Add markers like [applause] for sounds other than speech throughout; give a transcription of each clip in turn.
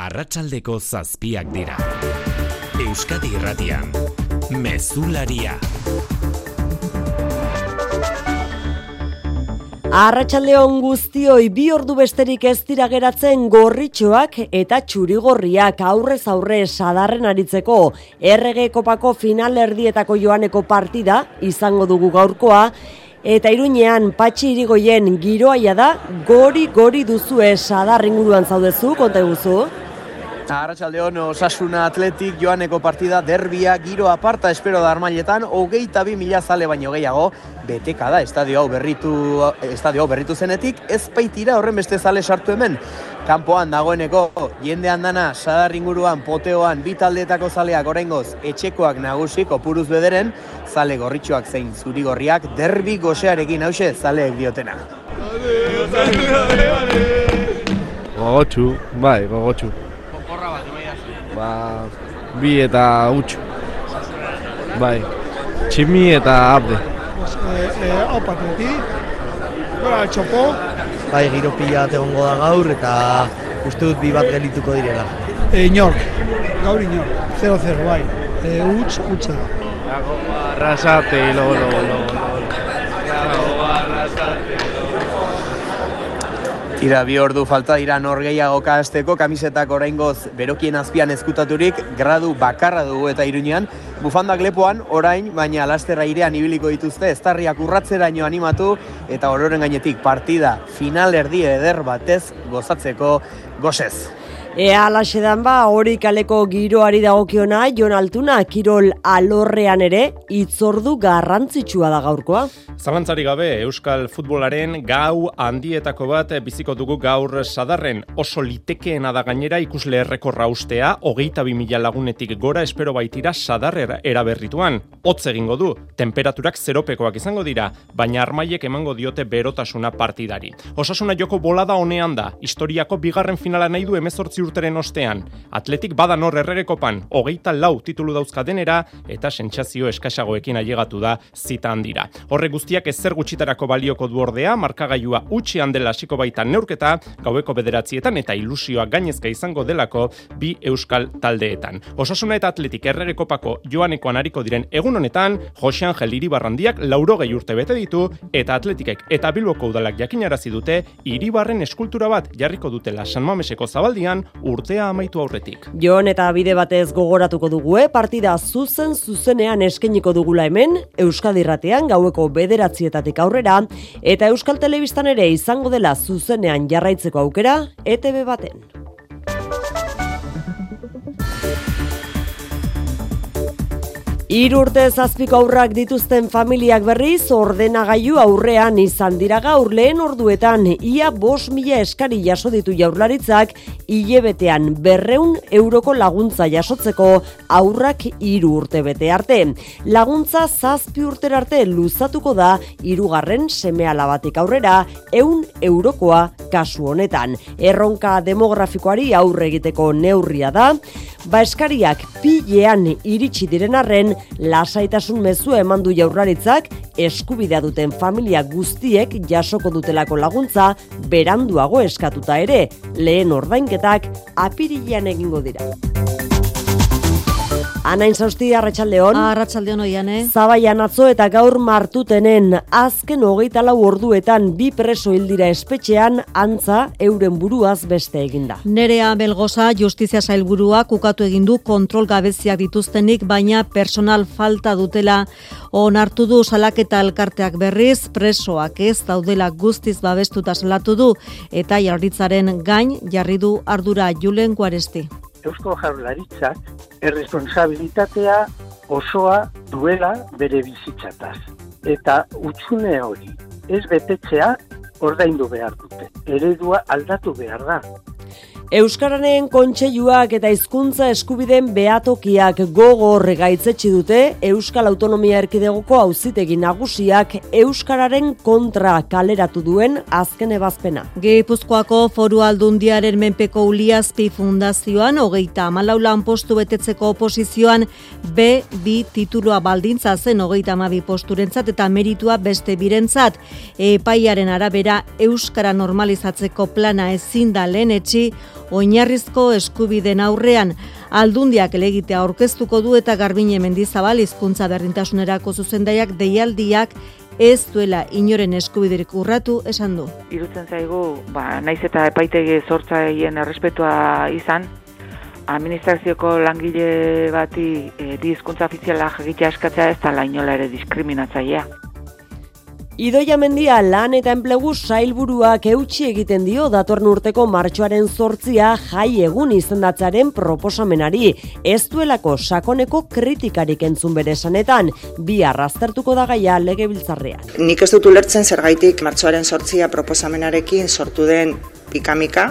arratsaldeko zazpiak dira. Euskadi irratian, mezularia. Arratxaldeon guztioi bi ordu besterik ez dira geratzen gorritxoak eta txurigorriak aurrez aurre sadarren aritzeko errege kopako final erdietako joaneko partida izango dugu gaurkoa eta iruñean patxi irigoien giroaia da gori gori duzue sadar inguruan zaudezu, konta eguzu? Arratxaldeon osasuna atletik joaneko partida derbia giro aparta espero da armailetan hogeita bi mila zale baino gehiago beteka da estadio hau berritu, estadio hau berritu zenetik ez baitira horren beste zale sartu hemen. Kanpoan dagoeneko jende handana sadar inguruan poteoan bi taldeetako zaleak oraingoz etxekoak nagusi kopuruz bederen zale gorritxoak zein zuri gorriak derbi gosearekin hause zaleek diotena. Gogotxu, bai, gogotxu ba, bi eta utxu. Bai, tximi eta abde. E, e, Opa, treti, gora, txopo. Bai, giro pila egongo da gaur eta uste dut bi bat gelituko direla. E, inork, gaur inork, 0-0, bai. E, utx, utxa da. Arrasate, lo, lo, lo, lo. Dago arrasate, Ira bi ordu falta dira norgeiago kasteko kamisetak oraingoz berokien azpian ezkutaturik gradu bakarra dugu eta irunean bufandak lepoan orain baina lasterra irean ibiliko dituzte eztarriak urratzeraino animatu eta ororen gainetik partida final erdi eder batez gozatzeko gozez. Ea alaxedan ba, hori kaleko giroari dagokiona, Jon Altuna, Kirol alorrean ere, itzordu garrantzitsua da gaurkoa. Zalantzari gabe, Euskal Futbolaren gau handietako bat biziko dugu gaur sadarren. Oso litekeena da gainera ikusle errekorra ustea, hogeita bi mila lagunetik gora espero baitira sadarrera eraberrituan. Hotz egingo du, temperaturak zeropekoak izango dira, baina armaiek emango diote berotasuna partidari. Osasuna joko bolada honean da, historiako bigarren finala nahi du emezortzi urteren ostean. Atletik bada nor erregekopan, hogeita lau titulu dauzka denera, eta sentsazio eskasagoekin ailegatu da zita handira. Horre guztiak ezer gutxitarako balioko du ordea, markagailua utxean dela hasiko baita neurketa, gaueko bederatzietan eta ilusioa gainezka izango delako bi euskal taldeetan. Osasuna eta atletik erregekopako joanekoan ariko diren egun honetan, Jose Angel Iribarrandiak laurogei urte bete ditu, eta atletikek eta bilboko udalak jakinarazi dute, Iribarren eskultura bat jarriko dutela San Mameseko zabaldian, urtea amaitu aurretik. Jon eta bide batez gogoratuko dugu, eh? partida zuzen zuzenean eskeniko dugula hemen, Euskadi Ratean gaueko bederatzietatik aurrera, eta Euskal Telebistan ere izango dela zuzenean jarraitzeko aukera, ETV baten. Irurte zazpiko aurrak dituzten familiak berriz ordenagailu aurrean izan dira gaur lehen orduetan ia bos mila eskari jaso ditu jaurlaritzak hilebetean berreun euroko laguntza jasotzeko aurrak iru urte bete arte. Laguntza zazpi urter arte luzatuko da irugarren semea labatik aurrera eun eurokoa kasu honetan. Erronka demografikoari aurre egiteko neurria da, ba eskariak pilean iritsi diren arren lasaitasun mezu eman du jaurlaritzak eskubidea duten familia guztiek jasoko dutelako laguntza beranduago eskatuta ere lehen ordainketak apirilean egingo dira. Anain zausti, arratsaldeon. Arratxaldeon oian, eh? Zabaian atzo eta gaur martutenen azken hogeita lau orduetan bi preso hildira espetxean antza euren buruaz beste eginda. Nerea Belgoza justizia sailburua kukatu egin du kontrol gabeziak dituztenik, baina personal falta dutela onartu du salaketa elkarteak berriz, presoak ez daudela guztiz babestuta salatu du eta jarritzaren gain jarri du ardura Julen Guaresti. Eusko Jaurlaritzak erresponsabilitatea osoa duela bere bizitzataz. Eta utxune hori ez betetzea ordaindu behar dute. Eredua aldatu behar da. Euskararen kontseiluak eta hizkuntza eskubideen behatokiak gogor gaitzetsi dute Euskal Autonomia Erkidegoko auzitegi nagusiak Euskararen kontra kaleratu duen azken ebazpena. Gipuzkoako foru aldundiaren menpeko uliazpi fundazioan, hogeita amalaulan postu betetzeko oposizioan, B, bi titulua baldintza zen hogeita amabi posturentzat eta meritua beste birentzat. Epaiaren arabera Euskara normalizatzeko plana ezin da lehen etxi, oinarrizko eskubiden aurrean. Aldundiak elegitea aurkeztuko du eta Garbine Mendizabal hizkuntza berdintasunerako zuzendaiak deialdiak ez duela inoren eskubiderik urratu esan du. Irutzen zaigu, ba, naiz eta epaitegi zortzaien errespetua izan, administrazioko langile bati e, di hizkuntza ofiziala jagitea eskatzea ez da inola ere diskriminatzailea. Idoia mendia lan eta enplegu sailburuak eutxi egiten dio datorn urteko martxoaren sortzia jai egun izendatzaren proposamenari. Ez duelako sakoneko kritikarik entzun bere sanetan, bi arraztertuko da gaia lege biltzarrean. Nik ez dut ulertzen zergaitik martxoaren sortzia proposamenarekin sortu den pikamika,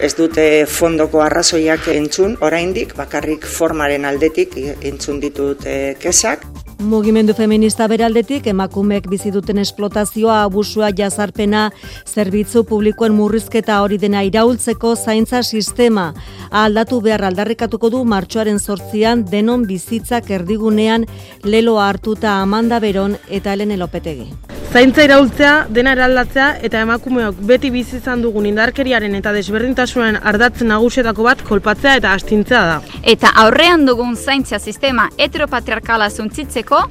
ez dute fondoko arrazoiak entzun, oraindik bakarrik formaren aldetik entzun ditut e, kesak. Mugimendu feminista beraldetik emakumeek bizi duten esplotazioa, abusua, jazarpena, zerbitzu publikoen murrizketa hori dena iraultzeko zaintza sistema. Aldatu behar aldarrikatuko du martxoaren sortzian denon bizitzak erdigunean lelo hartuta Amanda Beron eta Helen Elopetegi. Zaintza iraultzea, dena eraldatzea eta emakumeok beti bizi izan dugun indarkeriaren eta desberdintasunen ardatzen nagusietako bat kolpatzea eta astintzea da. Eta aurrean dugun zaintza sistema heteropatriarkala zuntzitzeko,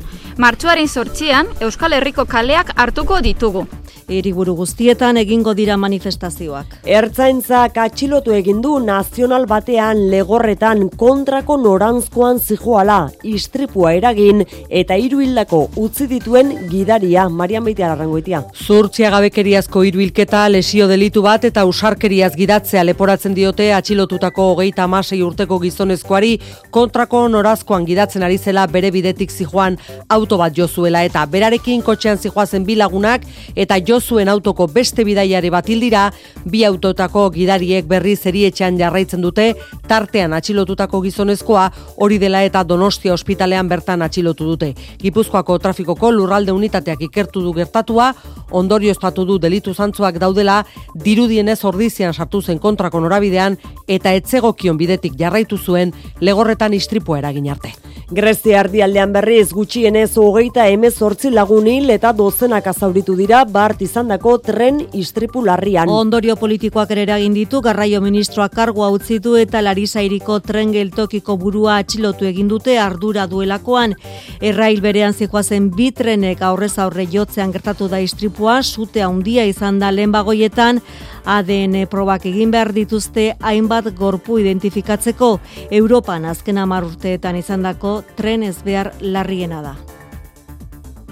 martxuaren sortzian Euskal Herriko kaleak hartuko ditugu. Eriburu guztietan egingo dira manifestazioak. Ertzaintzak atxilotu egin du nazional batean legorretan kontrako norantzkoan zijoala, istripua eragin eta hiru hildako utzi dituen gidaria Marian Beitia Larrangoitia. Zurtzia gabekeriazko hiru hilketa lesio delitu bat eta usarkeriaz gidatzea leporatzen diote atxilotutako hogeita amasei urteko gizonezkoari kontrako norazkoan gidatzen ari zela bere bidetik zijoan auto bat jozuela eta berarekin kotxean zijoazen bilagunak eta jo zuen autoko beste bidaiari bat hildira, bi autotako gidariek berri zerietxean jarraitzen dute, tartean atxilotutako gizonezkoa hori dela eta donostia ospitalean bertan atxilotu dute. Gipuzkoako trafikoko lurralde unitateak ikertu du gertatua, ondorio estatu du delitu zantzuak daudela, dirudienez ordizian sartu zen kontrako norabidean eta etzegokion bidetik jarraitu zuen legorretan istripua eragin arte. Grezia ardialdean berriz gutxienez hogeita emezortzi lagunil eta dozenak azauritu dira bart izandako tren istripu larrian. Ondorio politikoak ere eragin ditu garraio ministroak kargoa utzi du eta Larisairiko tren geltokiko burua atxilotu egin dute ardura duelakoan. Errail berean zikoazen bi trenek aurrez aurre jotzean gertatu da istripua, sute handia izan da lehen bagoietan, ADN probak egin behar dituzte hainbat gorpu identifikatzeko Europan azken hamar urteetan izandako tren ez behar larriena da.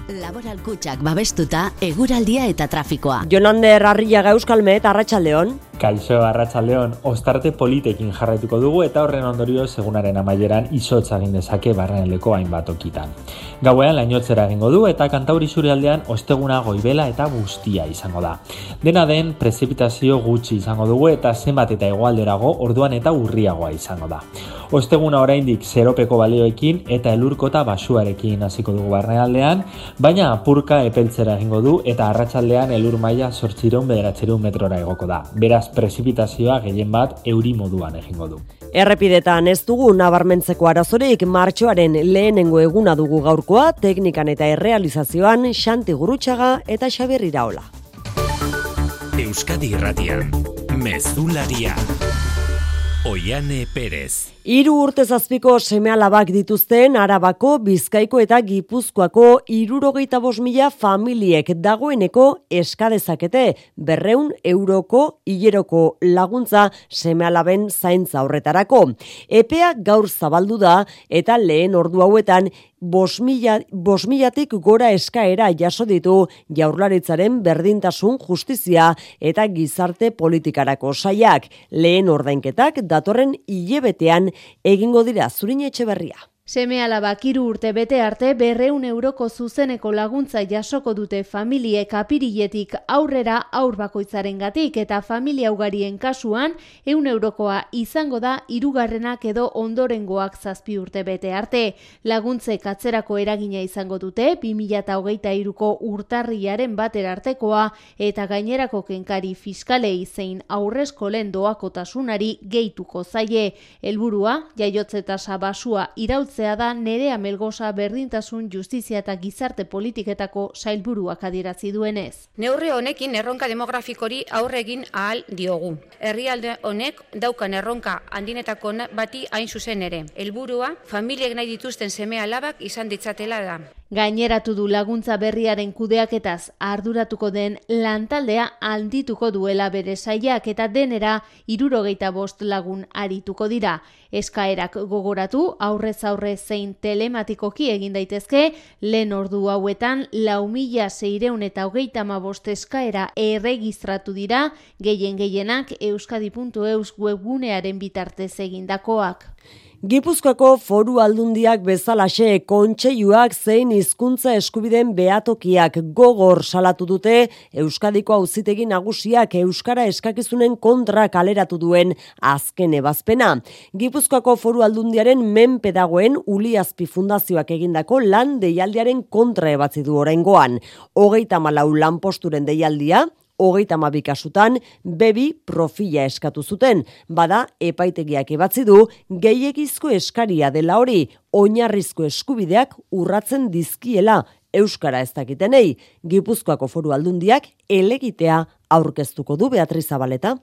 Laboral kutsak babestuta, eguraldia eta trafikoa. Jonander Arriaga Euskalmet, Arratxaldeon. Kaixo Arratsaldeon ostarte politekin jarraituko dugu eta horren ondorio segunaren amaieran izotza egin dezake barreneleko hainbat okitan. Gauean lainotzera egingo du eta kantauri aldean osteguna goibela eta guztia izango da. Dena den prezipitazio gutxi izango dugu eta zenbat eta egualderago orduan eta urriagoa izango da. Osteguna oraindik zeropeko balioekin eta elurkota basuarekin hasiko dugu barnealdean, baina apurka epeltzera egingo du eta arratsaldean elur maila 800 metrora egoko da. Beraz prezipitazioa gehien bat euri moduan egingo du. Errepidetan ez dugu nabarmentzeko arazorik martxoaren lehenengo eguna dugu gaurkoa, teknikan eta errealizazioan Xanti Gurutxaga eta Xabier Iraola. Euskadi Irratian, Mezularia. Oiane Perez. Hiru urte zazpiko seme alabak dituzten Arabako, Bizkaiko eta Gipuzkoako irurogeita bos mila familiek dagoeneko eskadezakete berreun euroko hileroko laguntza seme alaben zaintza horretarako. Epea gaur zabaldu da eta lehen ordu hauetan bos milatik gora eskaera jaso ditu jaurlaritzaren berdintasun justizia eta gizarte politikarako saiak. Lehen ordainketak datorren hilebetean egingo dira zurin etxe berria. Seme alabak iru urte bete arte berreun euroko zuzeneko laguntza jasoko dute familiek apiriletik aurrera aur bakoitzaren gatik eta familia ugarien kasuan eun eurokoa izango da irugarrenak edo ondorengoak zazpi urte bete arte. Laguntze katzerako eragina izango dute 2008 iruko urtarriaren bater artekoa eta gainerako kenkari fiskalei zein aurrezko lehen doakotasunari gehituko zaie. Helburua jaiotze tasa basua irautz lortzea da nerea melgosa berdintasun justizia eta gizarte politiketako sailburuak adierazi duenez. Neurri honekin erronka demografikori aurre egin ahal diogu. Herrialde honek daukan erronka handinetako bati hain zuzen ere. Helburua familiek nahi dituzten seme alabak izan ditzatela da. Gaineratu du laguntza berriaren kudeaketaz arduratuko den lantaldea handituko duela bere saiak eta denera irurogeita bost lagun arituko dira. Eskaerak gogoratu aurrez aurre zein telematikoki egin daitezke, lehen ordu hauetan lau mila zeireun eta hogeita bost eskaera erregistratu dira, gehien gehienak euskadi.eus webgunearen bitartez egindakoak. Gipuzkoako foru aldundiak bezalaxe kontseiluak zein hizkuntza eskubideen beatokiak gogor salatu dute Euskadiko auzitegi nagusiak euskara eskakizunen kontra kaleratu duen azken ebazpena. Gipuzkoako foru aldundiaren menpe dagoen Uliazpi Fundazioak egindako lan deialdiaren kontra ebatzi du oraingoan. Hogeita malau lanposturen deialdia hogeita kasutan bebi profila eskatu zuten, bada epaitegiak ebatzi du gehiegizko eskaria dela hori, oinarrizko eskubideak urratzen dizkiela. Euskara ez dakitenei, Gipuzkoako foru aldundiak elegitea aurkeztuko du Beatriz Zabaleta.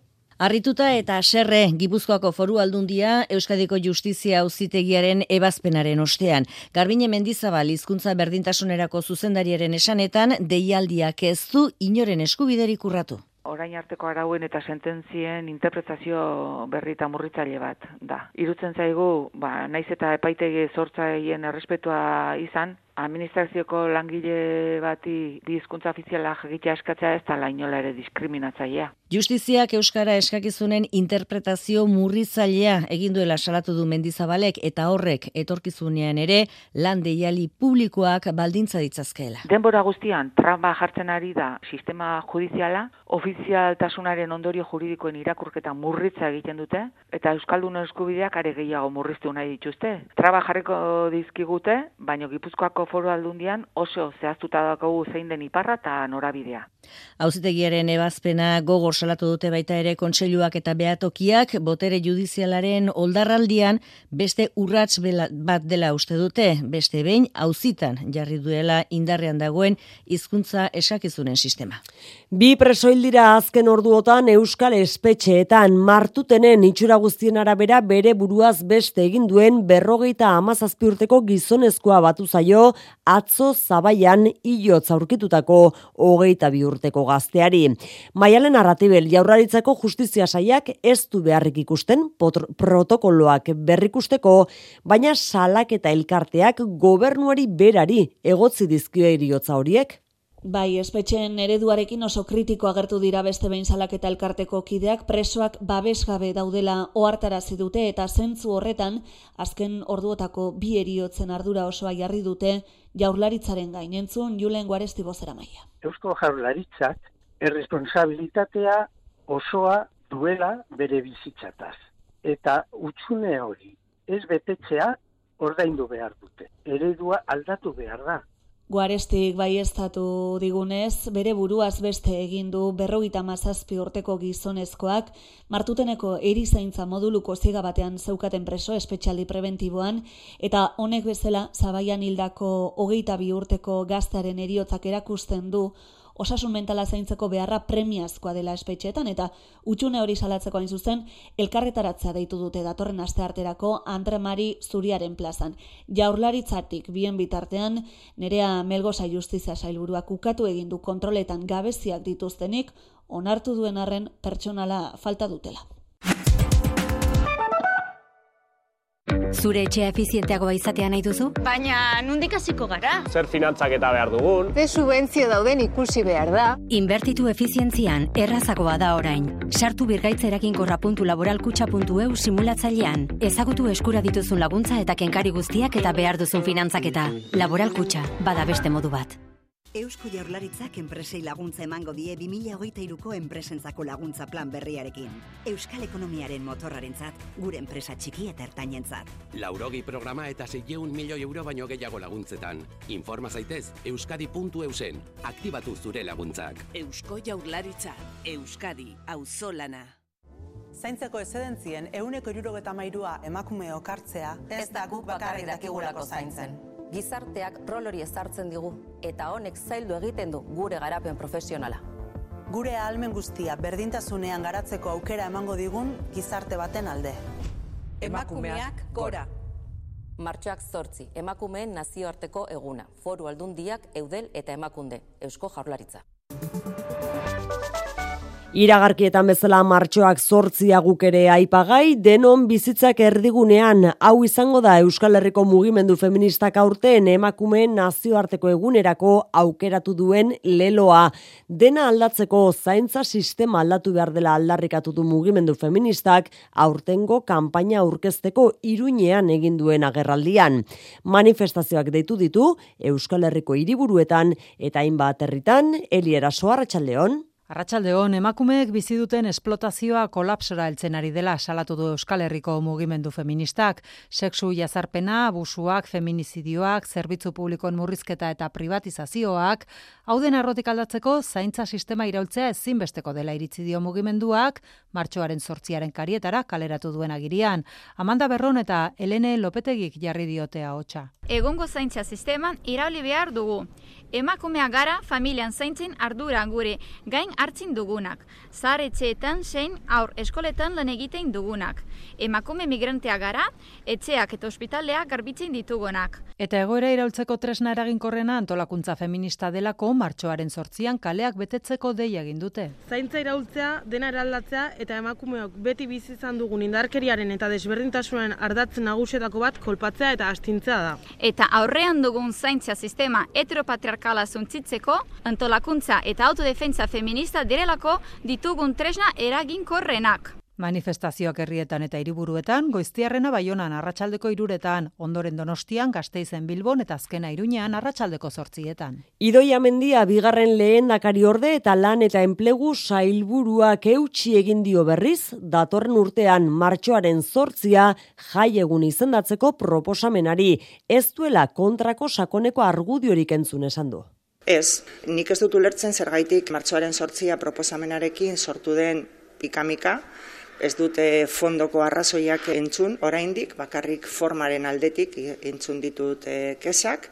Arrituta eta serre Gipuzkoako foru aldundia Euskadiko Justizia Auzitegiaren ebazpenaren ostean. Garbine Mendizabal hizkuntza berdintasunerako zuzendariaren esanetan deialdiak ez du inoren eskubiderik urratu. Orain arteko arauen eta sententzien interpretazio berri eta murritzaile bat da. Irutzen zaigu, ba, naiz eta epaitegi sortzaien errespetua izan, administrazioko langile bati bi hizkuntza ofiziala jagitea eskatzea ez da lainola ere diskriminatzailea. Justiziak euskara eskakizunen interpretazio murritzailea egin duela salatu du Mendizabalek eta horrek etorkizunean ere lan deiali publikoak baldintza ditzazkeela. Denbora guztian traba jartzen ari da sistema judiziala, ofizialtasunaren ondorio juridikoen irakurketa murritza egiten dute eta euskaldun eskubideak are gehiago murriztu nahi dituzte. Traba jarriko dizkigute, baino Gipuzkoako Foru Aldundian oso zehaztuta daukagu zein den iparra eta norabidea. Auzitegiaren ebazpena gogor salatu dute baita ere kontseiluak eta beatokiak botere judizialaren oldarraldian beste urrats bat dela uste dute, beste behin auzitan jarri duela indarrean dagoen hizkuntza esakizunen sistema. Bi presoil dira azken orduotan Euskal Espetxeetan martutenen itxura guztien arabera bere buruaz beste egin duen berrogeita amazazpi urteko gizonezkoa batu zaio atzo zabaian ilotz aurkitutako hogeita bi urteko gazteari. Maialen arratibel jaurraritzako justizia saiak ez du beharrik ikusten protokoloak berrikusteko, baina salak eta elkarteak gobernuari berari egotzi dizkio eriotza horiek. Bai, espetxen ereduarekin oso kritiko agertu dira beste behin salaketa elkarteko kideak presoak babesgabe daudela ohartarazi dute eta zentzu horretan azken orduotako bi eriotzen ardura osoa jarri dute jaurlaritzaren gainentzun Julen Guaresti bozera maia. Eusko jaurlaritzak erresponsabilitatea osoa duela bere bizitzataz. Eta utxune hori ez betetzea ordaindu behar dute. Eredua aldatu behar da. Guarestik bai digunez, bere buruaz beste egin du berrogita mazazpi urteko gizonezkoak, martuteneko erizaintza moduluko ziga batean zeukaten preso espetxaldi preventiboan, eta honek bezala zabaian hildako hogeita bi urteko gaztaren eriotzak erakusten du, osasun mentala zaintzeko beharra premiazkoa dela espetxeetan eta utxune hori salatzeko hain zuzen elkarretaratzea deitu dute datorren astearterako Andre Mari Zuriaren plazan. Jaurlaritzatik bien bitartean nerea Melgosa Justizia Sailburuak ukatu egin du kontroletan gabeziak dituztenik onartu duen arren pertsonala falta dutela. Zure etxea efizienteagoa izatea nahi duzu? Baina, nundik hasiko gara? Zer finantzak eta behar dugun? Ze subentzio dauden ikusi behar da? Inbertitu efizientzian errazagoa da orain. Sartu birgaitzerakinkorra.laboralkutxa.eu simulatzailean. Ezagutu eskura dituzun laguntza eta kenkari guztiak eta behar duzun finantzaketa. Laboralkutxa, bada beste modu bat. Eusko Jaurlaritzak enpresei laguntza emango die 2023ko enpresentzako laguntza plan berriarekin. Euskal ekonomiaren motorrarentzat, gure enpresa txiki eta ertainentzat. Laurogi programa eta 600 milioi euro baino gehiago laguntzetan. Informa zaitez euskadi.eusen. Aktibatu zure laguntzak. Eusko Jaurlaritza, Euskadi, auzolana. zaintzeko ezedentzien euneko irurogeta mairua emakume okartzea ez da guk bakarrik dakigulako zaintzen. Gizarteak rol hori ezartzen digu eta honek zaildu egiten du gure garapen profesionala. Gure ahalmen guztia berdintasunean garatzeko aukera emango digun gizarte baten alde. Emakumeak gora. Martxoak zortzi, emakumeen nazioarteko eguna, foru aldundiak, eudel eta emakunde, eusko jaurlaritza. Iragarkietan bezala martxoak zortzia guk ere aipagai, denon bizitzak erdigunean, hau izango da Euskal Herriko mugimendu feministak aurten emakumeen nazioarteko egunerako aukeratu duen leloa. Dena aldatzeko zaintza sistema aldatu behar dela aldarrikatu du mugimendu feministak aurtengo kanpaina aurkezteko iruñean egin duen agerraldian. Manifestazioak deitu ditu Euskal Herriko hiriburuetan eta hainbat herritan, Eliera Soarratxaldeon. Arratxaldeon, emakumeek bizi duten esplotazioa kolapsora heltzen ari dela salatu du Euskal Herriko mugimendu feministak. Sexu jazarpena, abusuak, feminizidioak, zerbitzu publikoen murrizketa eta privatizazioak, hauden arrotik aldatzeko zaintza sistema iraultzea ezinbesteko dela iritzi dio mugimenduak, martxoaren sortziaren karietara kaleratu duen agirian. Amanda Berron eta Elene Lopetegik jarri diotea hotxa. Egongo zaintza sisteman irauli behar dugu. Emakumea gara familian zaintzen ardura gure gain hartzin dugunak. Zahar etxeetan zein aur eskoletan lan egitein dugunak. Emakume migrantea gara, etxeak eta ospitaleak garbitzen ditugunak. Eta egoera iraultzeko tresna eraginkorrena antolakuntza feminista delako martxoaren sortzian kaleak betetzeko deia egin dute. Zaintza iraultzea, dena eraldatzea eta emakumeok beti bizi izan dugun indarkeriaren eta desberdintasunen ardatzen nagusietako bat kolpatzea eta astintzea da. Eta aurrean dugun zaintzia sistema heteropatriarkala zuntzitzeko, antolakuntza eta autodefentza feminista direlako ditugun tresna eraginkorrenak. Manifestazioak herrietan eta hiriburuetan, goiztiarrena baionan arratsaldeko iruretan, ondoren donostian, gazteizen bilbon eta azkena iruñean arratsaldeko sortzietan. Idoia mendia bigarren lehen dakari orde eta lan eta enplegu sailburuak eutxi egin dio berriz, datorren urtean martxoaren sortzia jai egun izendatzeko proposamenari, ez duela kontrako sakoneko argudiorik entzun esan du. Ez, nik ez dut ulertzen zergaitik martxoaren sortzia proposamenarekin sortu den ikamika, ez dute fondoko arrazoiak entzun, oraindik bakarrik formaren aldetik entzun ditut e, kesak,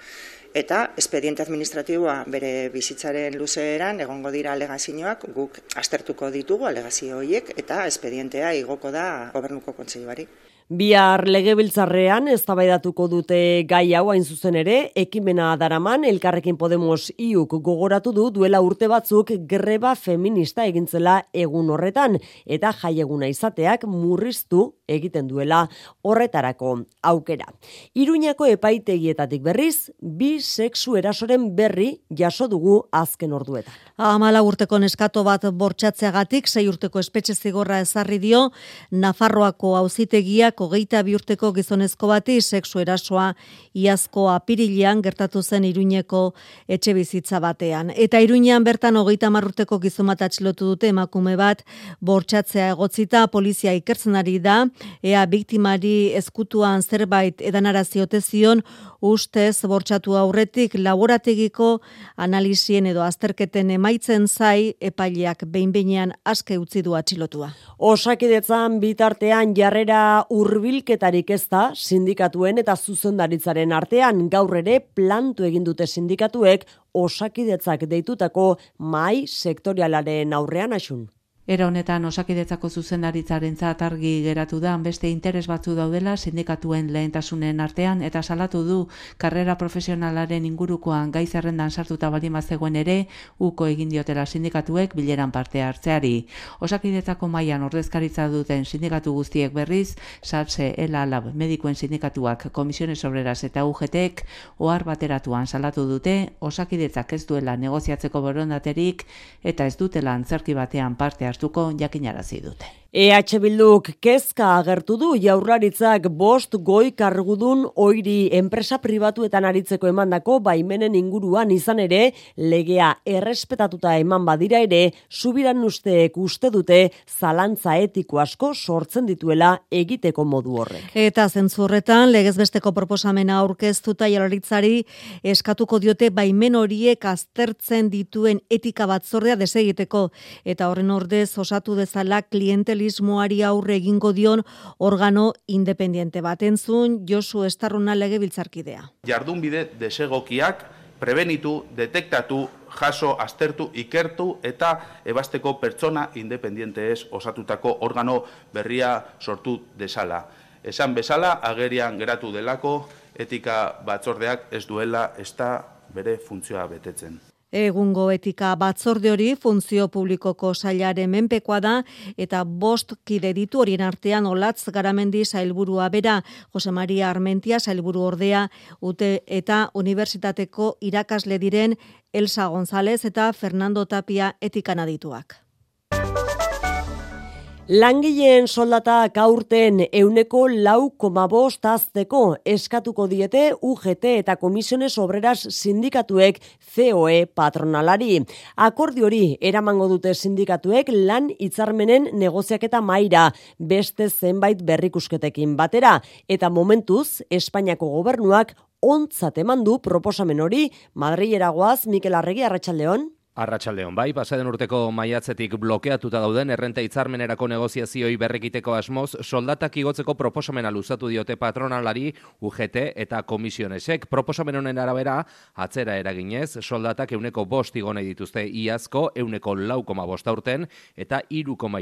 eta espediente administratiboa bere bizitzaren luzeeran egongo dira alegazioak guk aztertuko ditugu alegazio horiek eta espedientea igoko da gobernuko kontseiluari. Bihar legebiltzarrean eztabaidatuko dute gai hau hain zuzen ere, ekimena daraman Elkarrekin Podemos iuk gogoratu du duela urte batzuk greba feminista egintzela egun horretan. Eta jai eguna izateak murriztu egiten duela horretarako aukera. Iruñako epaitegietatik berriz, bi sexu erasoren berri jaso dugu azken orduetan. Amala urteko neskato bat bortxatzeagatik, sei urteko espetxe zigorra ezarri dio, Nafarroako auzitegiak hogeita bi urteko gizonezko bati sexu erasoa iazko apirilean gertatu zen Iruñeko etxe bizitza batean. Eta Iruñean bertan hogeita marruteko gizon bat atxilotu dute emakume bat bortxatzea egotzita polizia ikertzen ari da, ea biktimari ezkutuan zerbait edanarazi zion ustez bortxatu aurretik laborategiko analizien edo azterketen emaitzen zai epaileak behin aske utzi du atxilotua. Osakidetzan bitartean jarrera hurbilketarik ez da sindikatuen eta zuzendaritzaren artean gaur ere plantu egin dute sindikatuek osakidetzak deitutako mai sektorialaren aurrean asun. Era honetan osakidetzako zuzendaritzaren argi geratu da, beste interes batzu daudela sindikatuen lehentasunen artean, eta salatu du karrera profesionalaren ingurukoan gai zerrendan sartuta balima zegoen ere, uko egin diotela sindikatuek bileran parte hartzeari. Osakidetzako mailan ordezkaritza duten sindikatu guztiek berriz, SAPSE, ELA, LAB, medikuen sindikatuak, komisiones obreras eta UGTek, ohar bateratuan salatu dute, osakidetzak ez duela negoziatzeko borondaterik, eta ez dutela antzerki batean parte hartuko jakinarazi dute. EH Bilduk kezka agertu du jaurlaritzak bost goi kargudun oiri enpresa pribatuetan aritzeko emandako baimenen inguruan izan ere legea errespetatuta eman badira ere subiran usteek uste dute zalantza etiko asko sortzen dituela egiteko modu horrek. Eta zentzurretan legezbesteko proposamena aurkeztuta jaurlaritzari eskatuko diote baimen horiek aztertzen dituen etika batzordea desegiteko eta horren ordez osatu dezala klientel sindikalismoari aurre egingo dion organo independiente batentzun Josu Estarruna legebiltzarkidea. Jardunbide desegokiak prebenitu, detektatu, jaso, aztertu, ikertu eta ebasteko pertsona independiente osatutako organo berria sortu desala. Esan bezala, agerian geratu delako, etika batzordeak ez duela ez da bere funtzioa betetzen. Egungo etika batzorde hori funtzio publikoko sailaren menpekoa da eta bost kide ditu horien artean olatz garamendi sailburua bera, Jose Maria Armentia sailburu ordea, ute eta unibertsitateko irakasle diren Elsa González eta Fernando Tapia etikan adituak. Langileen soldatak aurten euneko lau komabost azteko eskatuko diete UGT eta Komisiones Obreras sindikatuek COE patronalari. Akordi hori eramango dute sindikatuek lan hitzarmenen negoziaketa maira beste zenbait berrikusketekin batera eta momentuz Espainiako gobernuak ontzat eman du proposamen hori Madrilera goaz Mikel Arregi Arratsaldeon. Arratxaldeon, bai, pasaden urteko maiatzetik blokeatuta dauden errenta hitzarmenerako negoziazioi berrekiteko asmoz, soldatak igotzeko proposamena luzatu diote patronalari UGT eta komisionesek. Proposamen honen arabera, atzera eraginez, soldatak euneko bost igonei dituzte iazko, euneko lau koma bost aurten, eta iru koma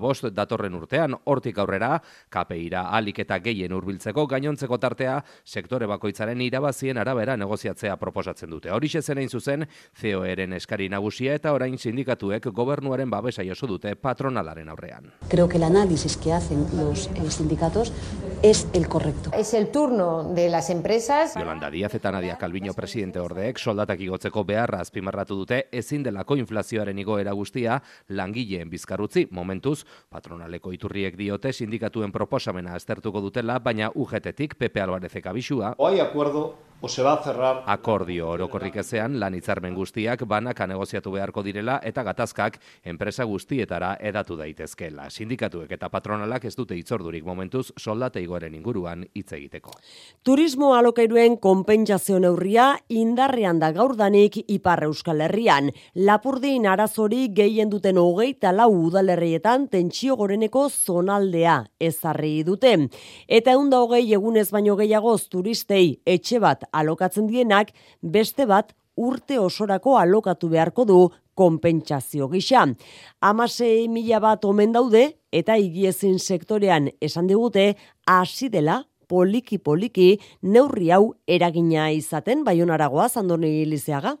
bost datorren urtean, hortik aurrera, KPIra alik eta gehien urbiltzeko, gainontzeko tartea, sektore bakoitzaren irabazien arabera negoziatzea proposatzen dute. Horixe zenein zuzen, COEren eskari eskari nagusia eta orain sindikatuek gobernuaren babesa jaso dute patronalaren aurrean. Creo que el análisis que hacen los eh, sindicatos es el correcto. Es el turno de las empresas. Yolanda Díaz eta Nadia Calviño presidente ordeek soldatak igotzeko beharra azpimarratu dute ezin delako inflazioaren igoera guztia langileen bizkarrutzi momentuz patronaleko iturriek diote sindikatuen proposamena aztertuko dutela baina UGTtik Pepe Alvarez ekabixua. Hoy acuerdo o se va a cerrar akordio orokorrik ezean lan hitzarmen guztiak banaka negoziatu beharko direla eta gatazkak enpresa guztietara edatu daitezkeela. Sindikatuek eta patronalak ez dute itzordurik momentuz soldate igoren inguruan hitz egiteko. Turismo alokairuen konpentsazio neurria indarrean da gaurdanik Ipar Euskal Herrian. Lapurdin arazori gehien duten hogeita lau udalerrietan tentsio goreneko zonaldea ezarri dute. Eta eunda hogei egunez baino gehiagoz turistei etxe bat alokatzen dienak beste bat urte osorako alokatu beharko du konpentsazio gisa. Amasei mila bat omen daude eta higiezin sektorean esan digute hasi dela poliki-poliki neurri hau eragina izaten baionaragoa zandoni lizeaga.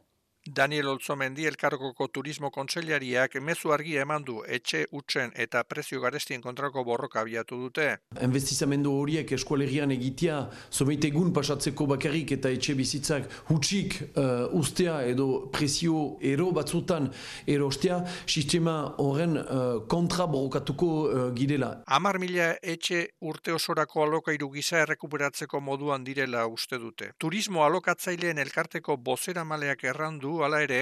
Daniel Olzomendi elkargoko turismo kontseilariak mezu argia eman du etxe utzen eta prezio garestien kontrako borroka abiatu dute. Investizamendu horiek eskualegian egitea, zomeite egun pasatzeko bakarrik eta etxe bizitzak hutsik uh, ustea edo prezio ero batzutan erostea, sistema horren uh, kontra borrokatuko uh, girela. Amar mila etxe urte osorako alokairu gisa errekuperatzeko moduan direla uste dute. Turismo alokatzaileen elkarteko bozera maleak errandu hala ere,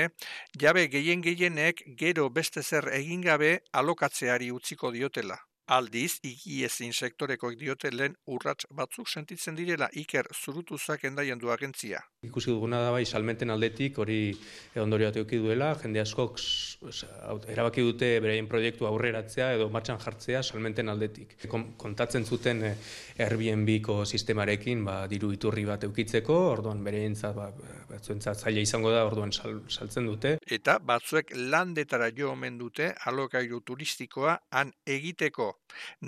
jabe gehien gehienek gero beste zer egin gabe alokatzeari utziko diotela. Aldiz, igiezin sektorekoek diote lehen urrats batzuk sentitzen direla iker zurutuzak endaian du agentzia. Ikusi duguna da bai salmenten aldetik hori ondorio bat duela, jende askok erabaki dute bereien proiektu aurreratzea edo martxan jartzea salmenten aldetik. Kontatzen zuten eh, Airbnb-ko sistemarekin ba, diru iturri bat eukitzeko, orduan bereientzat ba, batzuentzat zaila izango da, orduan saltzen dute. Eta batzuek landetara jo omen dute alokairu turistikoa han egiteko.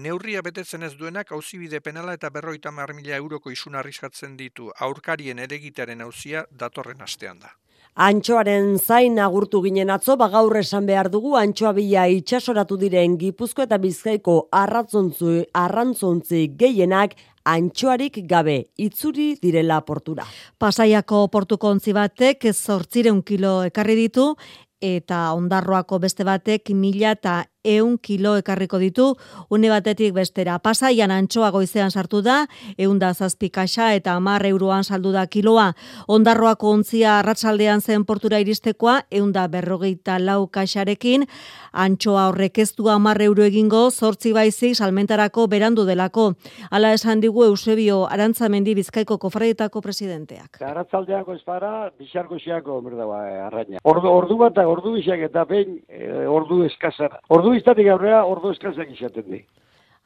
Neurria betetzen ez duenak auzibide penala eta berroita mila euroko isun arriskatzen ditu aurkarien eregitearen auzia datorren astean da. Antxoaren zain agurtu ginen atzo, bagaur esan behar dugu antxoa bila itxasoratu diren gipuzko eta bizkaiko arratzontzu, arrantzontzi gehienak antxoarik gabe itzuri direla portura. Pasaiako portuko ontzi batek zortzireun kilo ekarri ditu eta ondarroako beste batek mila eta eun kilo ekarriko ditu, une batetik bestera. Pasaian antxoa goizean sartu da, eun da zazpi kaxa eta amar euroan saldu da kiloa. Ondarroako ontzia arratsaldean zen portura iristekoa, eun da berrogeita lau kaxarekin, antxoa horrek ez du amar euro egingo, zortzi baizik salmentarako berandu delako. Hala esan digu Eusebio Arantzamendi Bizkaiko kofraietako presidenteak. Arratzaldeako ez para, bizarko xiako, arraina. Ordu, ordu bat, ordu bizak eta behin, eh, ordu eskazara. Ordu iztatik aurrera ordu eskazak izaten di.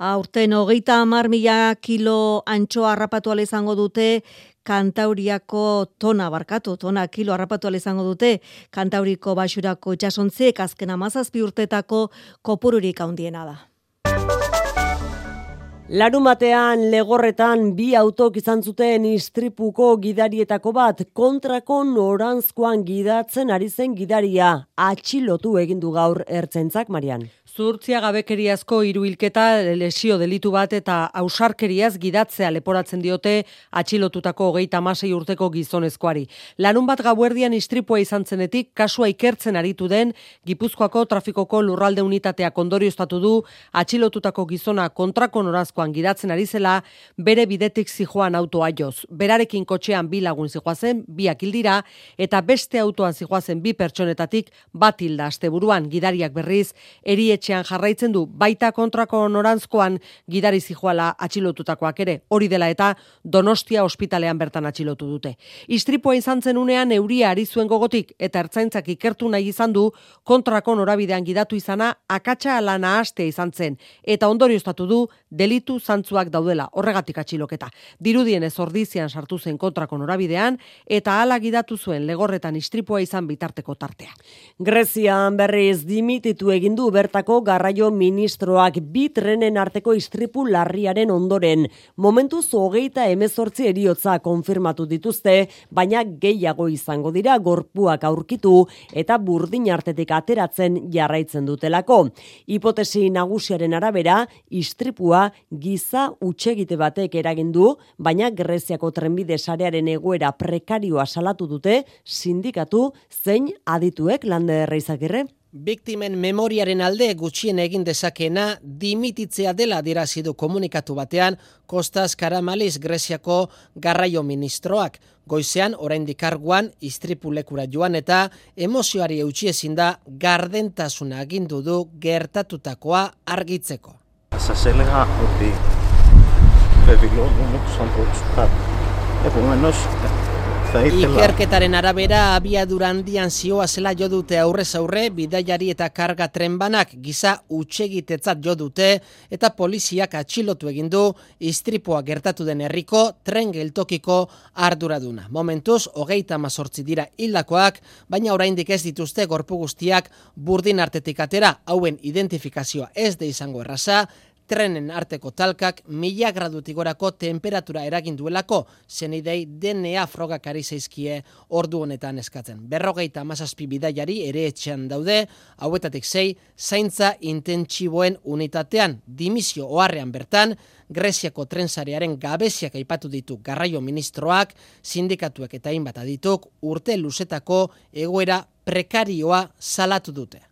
Aurten hogeita hamar mila kilo antxoa harrapatu izango dute, kantauriako tona barkatu, tona kilo harrapatu izango dute, kantauriko basurako itxasontziek azken amazazpi urtetako kopururik handiena da. Larumatean legorretan bi autok izan zuten istripuko gidarietako bat kontrako norantzkoan gidatzen ari zen gidaria atxilotu egindu gaur ertzentzak Marian. Zurtzia gabekeriazko hiruhilketa lesio delitu bat eta ausarkeriaz gidatzea leporatzen diote atxilotutako hogeita masei urteko gizonezkoari. Larun bat gauerdian istripua izan zenetik kasua ikertzen aritu den Gipuzkoako trafikoko lurralde unitatea kondorioztatu du atxilotutako gizona kontrako norazkoan gidatzen ari zela bere bidetik zijoan autoa joz. Berarekin kotxean bi lagun zijoazen, biak hildira eta beste autoan zijoazen bi pertsonetatik bat hilda asteburuan gidariak berriz erie etxean jarraitzen du baita kontrako norantzkoan gidari zijoala atxilotutakoak ere. Hori dela eta Donostia ospitalean bertan atxilotu dute. Istripua izan zen unean euria ari zuen gogotik eta ertzaintzak ikertu nahi izan du kontrako norabidean gidatu izana akatsa alana hastea izan zen eta ondorioztatu du delitu zantzuak daudela horregatik atxiloketa. Dirudien ez ordizian sartu zen kontrako norabidean eta hala gidatu zuen legorretan istripua izan bitarteko tartea. Grezian berriz dimititu egin du bertako garraio ministroak bi trenen arteko istripu larriaren ondoren. Momentu hogeita emezortzi eriotza konfirmatu dituzte, baina gehiago izango dira gorpuak aurkitu eta burdin artetik ateratzen jarraitzen dutelako. Hipotesi nagusiaren arabera, istripua giza utxegite batek eragindu, baina Greziako trenbide sarearen egoera prekarioa salatu dute, sindikatu zein adituek lande erreizakirre? Biktimen memoriaren alde gutxien egin dezakena dimititzea dela dirazidu komunikatu batean Kostas Karamaliz Greziako garraio ministroak. Goizean, orain dikarguan, istripulekura joan eta emozioari eutxi ezin da gardentasuna agindu du gertatutakoa argitzeko. Zazelega, oti, bebilo, Ikerketaren arabera abiadura handian zioa zela jo dute aurrez aurre bidaiari eta karga trenbanak giza utxegitetzat jo dute eta poliziak atxilotu egin du istripoa gertatu den herriko tren geltokiko arduraduna. Momentuz, hogeita mazortzi dira hildakoak, baina oraindik ez dituzte gorpu guztiak burdin artetik atera hauen identifikazioa ez de izango erraza, trenen arteko talkak mila gradutik gorako temperatura eragin duelako zenidei DNA frogak ari zeizkie ordu honetan eskatzen. Berrogeita amazazpi bidaiari ere etxean daude, hauetatik zei, zaintza intentsiboen unitatean dimisio oharrean bertan, Greziako trensarearen gabeziak aipatu ditu garraio ministroak, sindikatuek eta hainbat adituk urte luzetako egoera prekarioa salatu dute.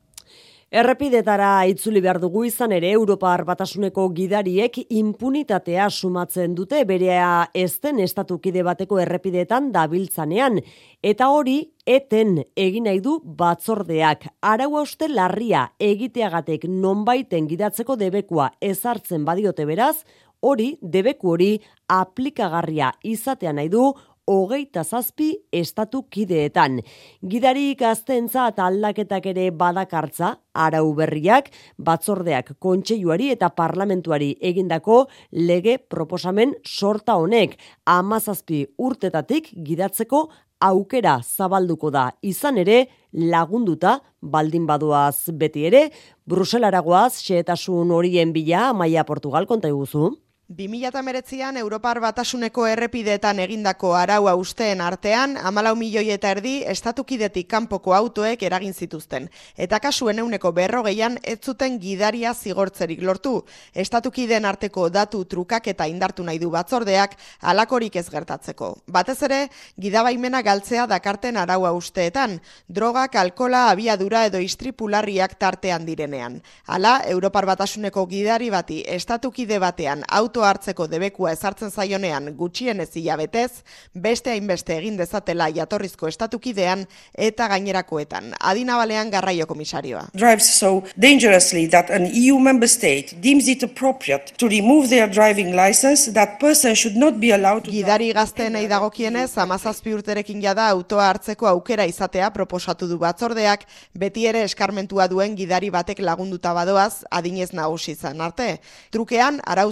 Errepidetara itzuli behar dugu izan ere Europar batasuneko gidariek impunitatea sumatzen dute berea ezten estatukide bateko errepidetan dabiltzanean. Eta hori eten egin nahi du batzordeak. Arau uste larria egiteagatek nonbaiten gidatzeko debekua ezartzen badiote beraz, hori debeku hori aplikagarria izatea nahi du hogeita zazpi estatu kideetan. Gidari gaztentza eta aldaketak ere badakartza, arau berriak, batzordeak kontseiluari eta parlamentuari egindako lege proposamen sorta honek. Amazazpi urtetatik gidatzeko aukera zabalduko da izan ere lagunduta baldin baduaz beti ere, Bruselaragoaz xeetasun horien bila Maia Portugal konta iguzu. 2008an Europar Batasuneko errepideetan egindako araua usteen artean, amalau milioi eta erdi estatukidetik kanpoko autoek eragin zituzten. Eta kasuen euneko berrogeian ez zuten gidaria zigortzerik lortu. Estatukideen arteko datu trukak eta indartu nahi du batzordeak alakorik ez gertatzeko. Batez ere, gidabaimena galtzea dakarten araua usteetan, drogak, alkola, abiadura edo istripularriak tartean direnean. Hala, Europar Batasuneko gidari bati estatukide batean auto auto hartzeko debekua ezartzen zaionean gutxien ez hilabetez, beste hainbeste egin dezatela jatorrizko estatukidean eta gainerakoetan. Adina balean garraio komisarioa. Drives so dangerously that an EU member state deems it appropriate to remove their driving license, that person should not be allowed to... Gidari gazteen nahi dagokienez, amazazpi urterekin jada autoa hartzeko aukera izatea proposatu du batzordeak, beti ere eskarmentua duen gidari batek lagunduta badoaz, adinez nagusi izan arte. Trukean, arau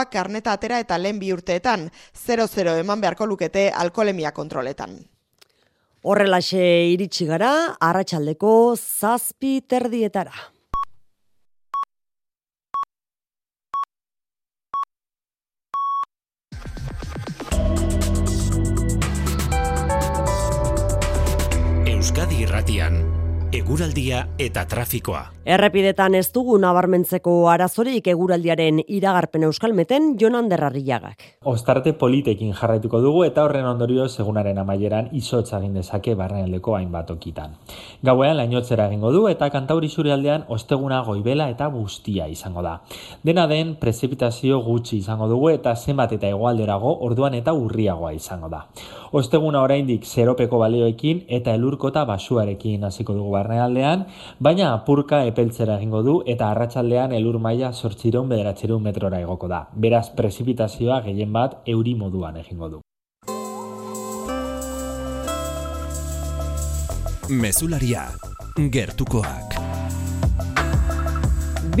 zorrotzagoak karneta atera eta lehen bi urteetan, 0-0 eman beharko lukete alkolemia kontroletan. Horrelaxe iritsi gara, arratsaldeko zazpi terdietara. Euskadi Irratian Eguraldia eta trafikoa. Errepidetan ez dugu nabarmentzeko arazorik eguraldiaren iragarpen euskalmeten Jonan Derrarriagak. Ostarte politekin jarraituko dugu eta horren ondorio segunaren amaieran izotza egin dezake barrenaldeko hainbat okitan. Gauean lainotzera egingo du eta kantauri aldean osteguna goibela eta guztia izango da. Dena den prezipitazio gutxi izango dugu eta zenbat eta egualderago orduan eta urriagoa izango da. Osteguna oraindik zeropeko balioekin eta elurkota basuarekin hasiko dugu barnealdean, baina apurka epeltzera egingo du eta arratsaldean elur maila 800 metrora igoko da. Beraz prezipitazioa gehien bat euri moduan egingo du. Mesularia, gertukoak.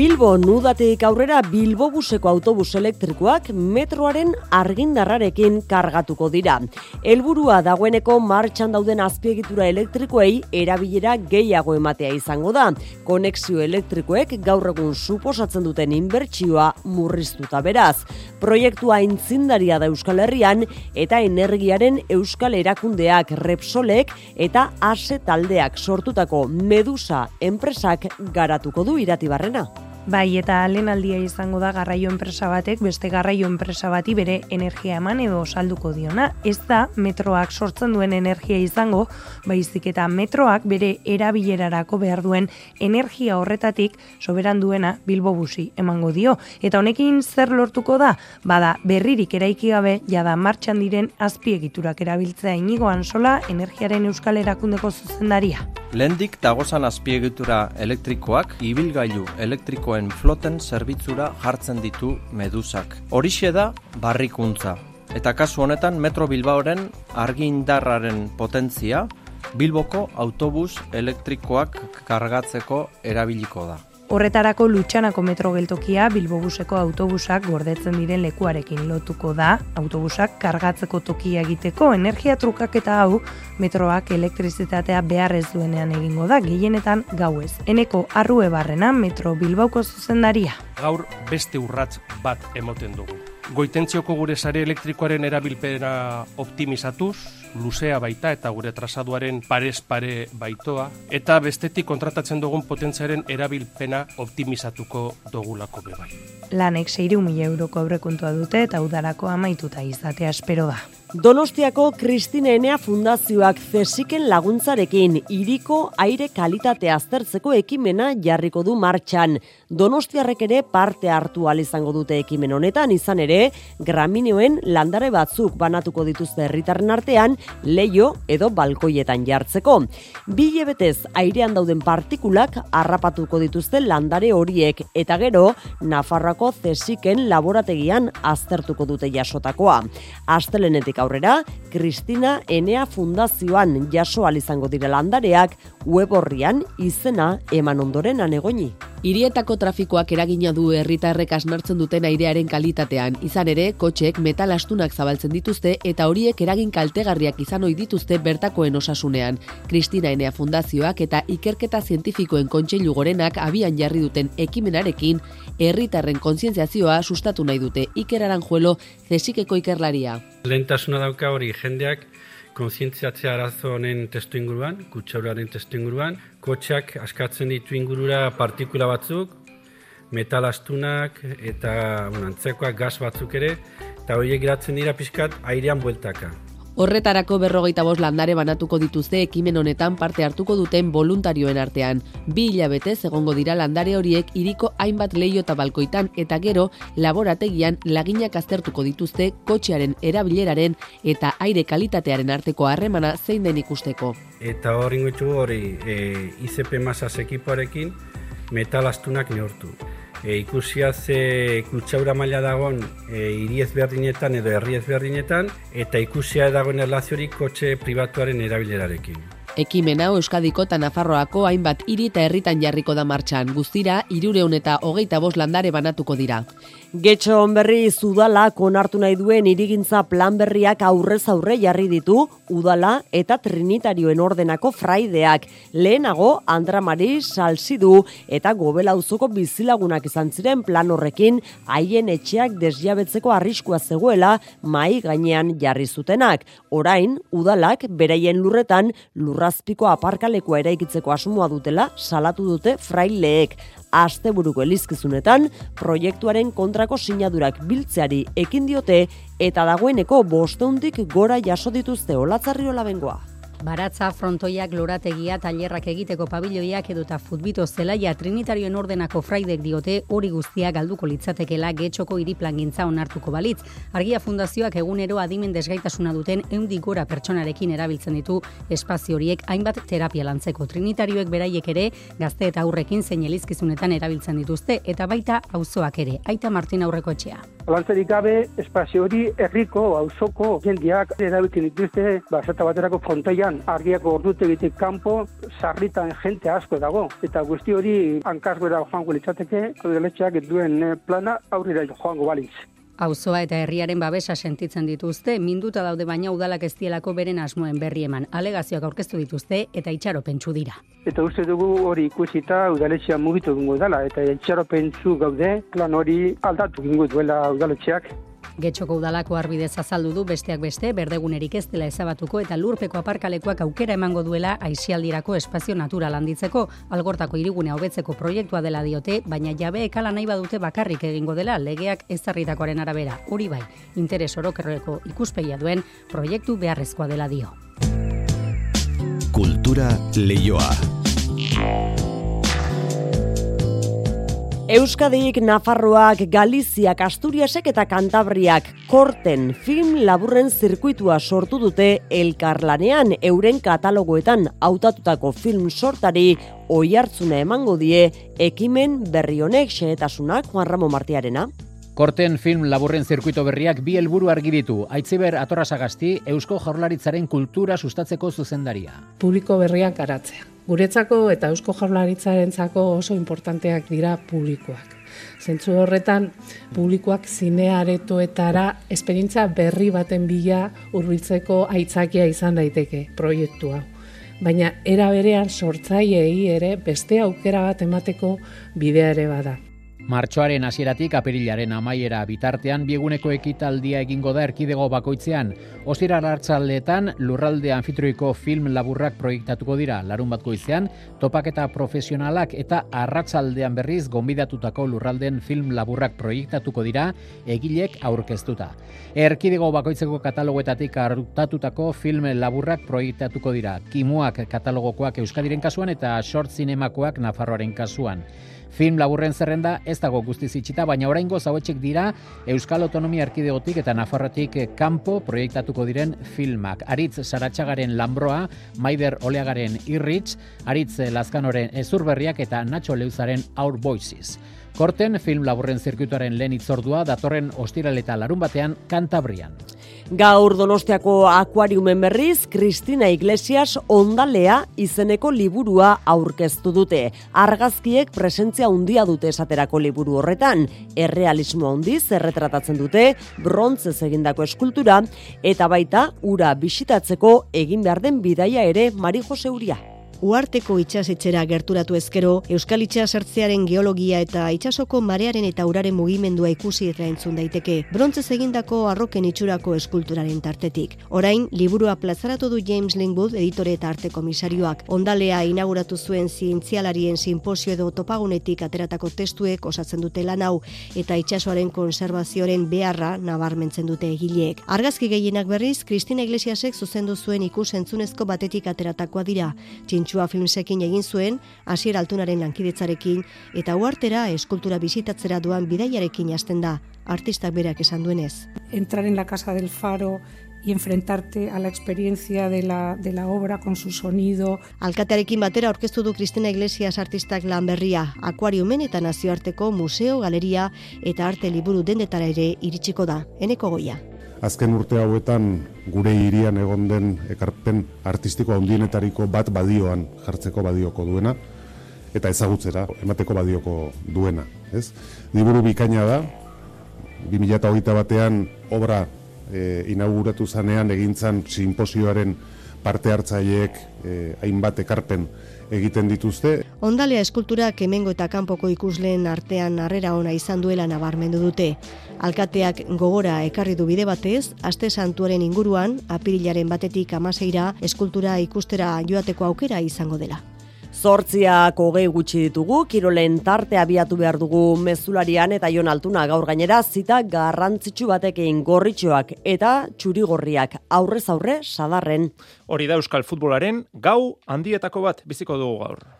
Bilbo nudatik aurrera Bilbo buseko autobus elektrikoak metroaren argindarrarekin kargatuko dira. Helburua dagoeneko martxan dauden azpiegitura elektrikoei erabilera gehiago ematea izango da. Konexio elektrikoek gaur egun suposatzen duten inbertsioa murriztuta beraz. Proiektua intzindaria da Euskal Herrian eta energiaren Euskal Erakundeak Repsolek eta ASE taldeak sortutako Medusa enpresak garatuko du iratibarrena. Bai, eta aldia izango da garraio enpresa batek beste garraio enpresa bati bere energia eman edo salduko diona. Ez da metroak sortzen duen energia izango, baizik eta metroak bere erabilerarako behar duen energia horretatik soberan duena Bilbo busi emango dio. Eta honekin zer lortuko da? Bada, berririk eraiki gabe jada martxan diren azpiegiturak erabiltzea inigoan sola energiaren euskal erakundeko zuzendaria. Lendik dagozan azpiegitura elektrikoak ibilgailu elektriko barkoen floten zerbitzura jartzen ditu medusak. Horixe da barrikuntza. Eta kasu honetan Metro Bilbaoren argindarraren potentzia Bilboko autobus elektrikoak kargatzeko erabiliko da. Horretarako Lutxanako metro geltokia Bilbobuseko autobusak gordetzen diren lekuarekin lotuko da, autobusak kargatzeko tokia egiteko energia trukak eta hau metroak elektrizitatea behar ez duenean egingo da, gehienetan gauez. Eneko arrue barrena metro Bilbauko zuzendaria. Gaur beste urratz bat emoten dugu. Goitentzioko gure sare elektrikoaren erabilpena optimizatuz, luzea baita eta gure trasaduaren parez pare baitoa, eta bestetik kontratatzen dugun potentziaren erabilpena optimizatuko dugulako bebai. Lanek 6.000 euroko aurrekontua dute eta udarako amaituta izatea espero da. Donostiako Kristine Enea Fundazioak zesiken laguntzarekin iriko aire kalitatea aztertzeko ekimena jarriko du martxan. Donostiarrek ere parte hartu izango dute ekimen honetan, izan ere, gramineoen landare batzuk banatuko dituzte herritarren artean, leio edo balkoietan jartzeko. Bile betez airean dauden partikulak harrapatuko dituzte landare horiek, eta gero, Nafarroako zesiken laborategian aztertuko dute jasotakoa. Astelenetik aurrera, Kristina Enea Fundazioan jaso izango dire landareak web horrian izena eman ondoren anegoni. Irietako trafikoak eragina du herritarrek asnartzen duten airearen kalitatean. Izan ere, kotxek metal astunak zabaltzen dituzte eta horiek eragin kaltegarriak izan ohi dituzte bertakoen osasunean. Kristina Enea Fundazioak eta ikerketa zientifikoen kontseilu gorenak abian jarri duten ekimenarekin herritarren kontzientziazioa sustatu nahi dute Iker Aranjuelo zesikeko ikerlaria. Lehentasuna dauka hori jendeak konzientziatzea arazo honen testu inguruan, kutsauraren testu inguruan, kotxak askatzen ditu ingurura partikula batzuk, metal astunak eta bueno, antzekoak gas batzuk ere, eta horiek geratzen dira pixkat airean bueltaka. Horretarako berrogeita bost landare banatuko dituzte ekimen honetan parte hartuko duten voluntarioen artean. Bi hilabete egongo dira landare horiek iriko hainbat leio eta balkoitan eta gero laborategian laginak aztertuko dituzte kotxearen erabileraren eta aire kalitatearen arteko harremana zein den ikusteko. Eta hori hori e, ICP masas ekipoarekin metal astunak neurtu e, ikusia ze kutsaura maila dagoen e, hiri ezberdinetan edo herri ezberdinetan eta ikusia dagoen erlaziorik kotxe pribatuaren erabilerarekin. Ekimen hau Euskadiko eta Nafarroako hainbat hiri eta herritan jarriko da martxan. Guztira, irureun eta hogeita bos landare banatuko dira. Getxo onberri udala konartu nahi duen irigintza plan berriak aurrez aurre jarri ditu udala eta trinitarioen ordenako fraideak. Lehenago, Andra Mari, Salsidu eta Gobela uzoko bizilagunak izan ziren plan horrekin haien etxeak desjabetzeko arriskua zegoela mai gainean jarri zutenak. Orain, udalak beraien lurretan lurrazpiko aparkalekua eraikitzeko asmoa dutela salatu dute fraileek asteburuko elizkizunetan proiektuaren kontrako sinadurak biltzeari ekin diote eta dagoeneko bosteundik gora jaso dituzte olatzarriola bengoa. Baratza, frontoiak, lorategia, tailerrak egiteko pabiloiak eduta futbito zelaia trinitarioen ordenako fraidek diote hori guztia galduko litzatekela getxoko iriplan gintza onartuko balitz. Argia fundazioak egunero adimen desgaitasuna duten eundik gora pertsonarekin erabiltzen ditu espazio horiek hainbat terapia lantzeko. Trinitarioek beraiek ere gazte eta aurrekin zein elizkizunetan erabiltzen dituzte eta baita auzoak ere. Aita Martin aurreko etxea. Lantzerik gabe, espazio hori herriko, auzoko jendiak erabiltzen dituzte, basata baterako frontoia argiak ordute bitik kanpo, sarritan jente asko dago. Eta guzti hori hankazgoera joango litzateke, udaletxeak duen eh, plana aurrera joango balitz. Auzoa eta herriaren babesa sentitzen dituzte, minduta daude baina udalak ez dielako beren asmoen berri eman. Alegazioak aurkeztu dituzte eta itxaro pentsu dira. Eta uste dugu hori ikusita udaletxea mugitu dungo dela, eta itxaro pentsu gaude, plan hori aldatu gingo duela udaletxeak. Getxoko udalako arbidez azaldu du besteak beste, berdegunerik ez dela ezabatuko eta lurpeko aparkalekoak aukera emango duela aizialdirako espazio natural handitzeko, algortako irigunea hobetzeko proiektua dela diote, baina jabe ekala nahi badute bakarrik egingo dela legeak ezarritakoaren arabera. Hori bai, interes orokerreko ikuspegia duen proiektu beharrezkoa dela dio. Kultura leioa. Euskadik, Nafarroak, Galiziak, Asturiasek eta Kantabriak korten film laburren zirkuitua sortu dute elkarlanean euren katalogoetan hautatutako film sortari oi hartzuna emango die ekimen berri honek xehetasunak Juan Ramo Martiarena. Korten film laburren zirkuito berriak bi helburu argi ditu. Aitziber Atorrasagasti Eusko Jaurlaritzaren kultura sustatzeko zuzendaria. Publiko berriak garatzea guretzako eta eusko jaurlaritzarentzako oso importanteak dira publikoak. Zentzu horretan, publikoak zinearetoetara esperientza berri baten bila hurbiltzeko aitzakia izan daiteke proiektua. Baina era berean sortzaileei ere beste aukera bat emateko bidea ere bada. Martxoaren hasieratik apirilaren amaiera bitartean bieguneko ekitaldia egingo da erkidego bakoitzean. Ostira hartzaldeetan lurralde anfitroiko film laburrak proiektatuko dira. Larun bat goizean, topaketa profesionalak eta arratzaldean berriz gonbidatutako lurralden film laburrak proiektatuko dira egilek aurkeztuta. Erkidego bakoitzeko katalogoetatik hartatutako film laburrak proiektatuko dira. Kimuak katalogokoak Euskadiren kasuan eta short zinemakoak Nafarroaren kasuan. Film laburren zerrenda ez dago guztiz itxita, baina oraingo zauetxek dira Euskal Autonomia Erkidegotik eta Nafarrotik kanpo proiektatuko diren filmak. Aritz Saratxagaren Lambroa, Maider Oleagaren Irritz, Aritz Lazkanoren Ezurberriak eta Nacho Leuzaren Our Voices. Korten film laburren zirkuituaren lehen itzordua datorren ostiraleta larun batean Kantabrian. Gaur Donostiako akuariumen berriz, Kristina Iglesias ondalea izeneko liburua aurkeztu dute. Argazkiek presentzia handia dute esaterako liburu horretan. Errealismo handiz erretratatzen dute, brontzez egindako eskultura, eta baita ura bisitatzeko egin behar den bidaia ere Mari Jose Uria. Uarteko itxasetzera gerturatu ezkero, Euskal Itxas hartzearen geologia eta itxasoko marearen eta uraren mugimendua ikusi eta entzun daiteke, brontzez egindako arroken itxurako eskulturaren tartetik. Orain, liburua plazaratu du James Lingwood, editore eta arte komisarioak. Ondalea inauguratu zuen zientzialarien simposio edo topagunetik ateratako testuek osatzen dute lan hau eta itxasoaren konservazioaren beharra nabarmentzen dute egileek. Argazki gehienak berriz, Kristina Iglesiasek zuzendu zuen ikus entzunezko batetik ateratakoa dira. Txintxua filmsekin egin zuen, hasier altunaren lankidetzarekin, eta uartera eskultura bizitatzera duan bidaiarekin hasten da, artistak berak esan duenez. Entrar en la casa del faro, y enfrentarte a la experiencia de la, de la obra con su sonido. Alkatearekin batera aurkeztu du Cristina Iglesias artistak lan berria, akuariumen eta nazioarteko museo, galeria eta arte liburu dendetara ere iritsiko da, eneko goia. Azken urte hauetan gure hirian egon den ekarpen artistiko handienetariko bat badioan jartzeko badioko duena eta ezagutzera emateko badioko duena, ez? Liburu bikaina da. 2021 batean obra e, inauguratu zanean egintzan simposioaren parte hartzaileek e, hainbat ekarpen egiten dituzte. Ondalea eskulturak hemengo eta kanpoko ikusleen artean harrera ona izan duela nabarmendu dute. Alkateak gogora ekarri du bide batez, aste santuaren inguruan, apirilaren batetik amaseira, eskultura ikustera joateko aukera izango dela. Zortziak hogei gutxi ditugu, kirolen tarte abiatu behar dugu mezularian eta jon altuna gaur gainera zita garrantzitsu batekin gorritxoak eta txurigorriak aurrez aurre sadarren. Hori da Euskal Futbolaren gau handietako bat biziko dugu gaur.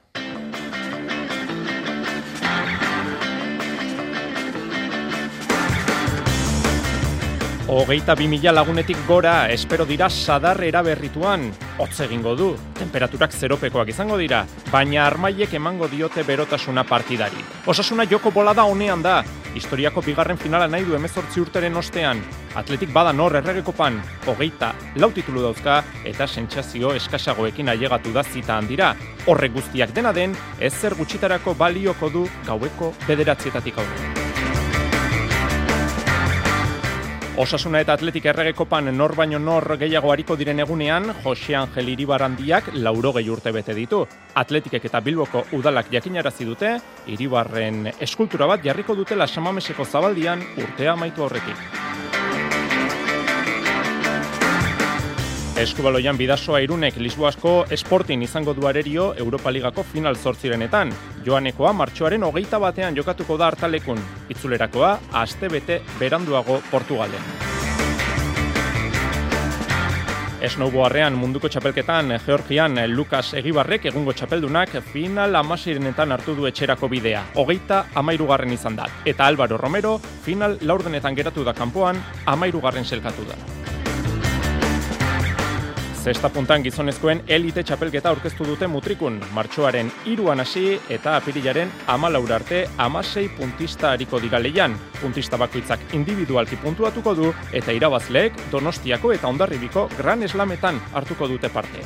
Hogeita bi mila lagunetik gora espero dira sadar eraberrituan. Hotz egingo du, temperaturak zeropekoak izango dira, baina armaiek emango diote berotasuna partidari. Osasuna joko bola da honean da, historiako bigarren finala nahi du emezortzi urteren ostean. Atletik bada nor erregekopan, hogeita lau titulu dauzka eta sentsazio eskasagoekin ailegatu da zita handira. Horrek guztiak dena den, ez zer gutxitarako balioko du gaueko bederatzietatik aurre. Osasuna eta Atletik erregekopan nor baino nor gehiago hariko diren egunean, Jose Angel Iribarandiak lauro gehi urte bete ditu. Atletikek eta Bilboko udalak jakinarazi dute, Iribarren eskultura bat jarriko dutela samameseko zabaldian urtea amaitu horretik. Eskubaloian bidasoa irunek Lisboasko esportin izango du arerio Europa Ligako final zortzirenetan. Joanekoa martxoaren hogeita batean jokatuko da hartalekun. Itzulerakoa, aste bete beranduago Portugalen. Snowboardean munduko txapelketan Georgian Lukas Egibarrek egungo txapeldunak final amasirenetan hartu du etxerako bidea. Hogeita amairugarren izan da. Eta Álvaro Romero final laurdenetan geratu da kanpoan amairugarren selkatu da. Zesta puntan gizonezkoen elite txapelketa aurkeztu dute mutrikun, martxoaren iruan hasi eta apirilaren amalaur arte amasei puntista hariko digaleian. Puntista bakoitzak individualki puntuatuko du eta irabazleek donostiako eta ondarribiko gran eslametan hartuko dute parte.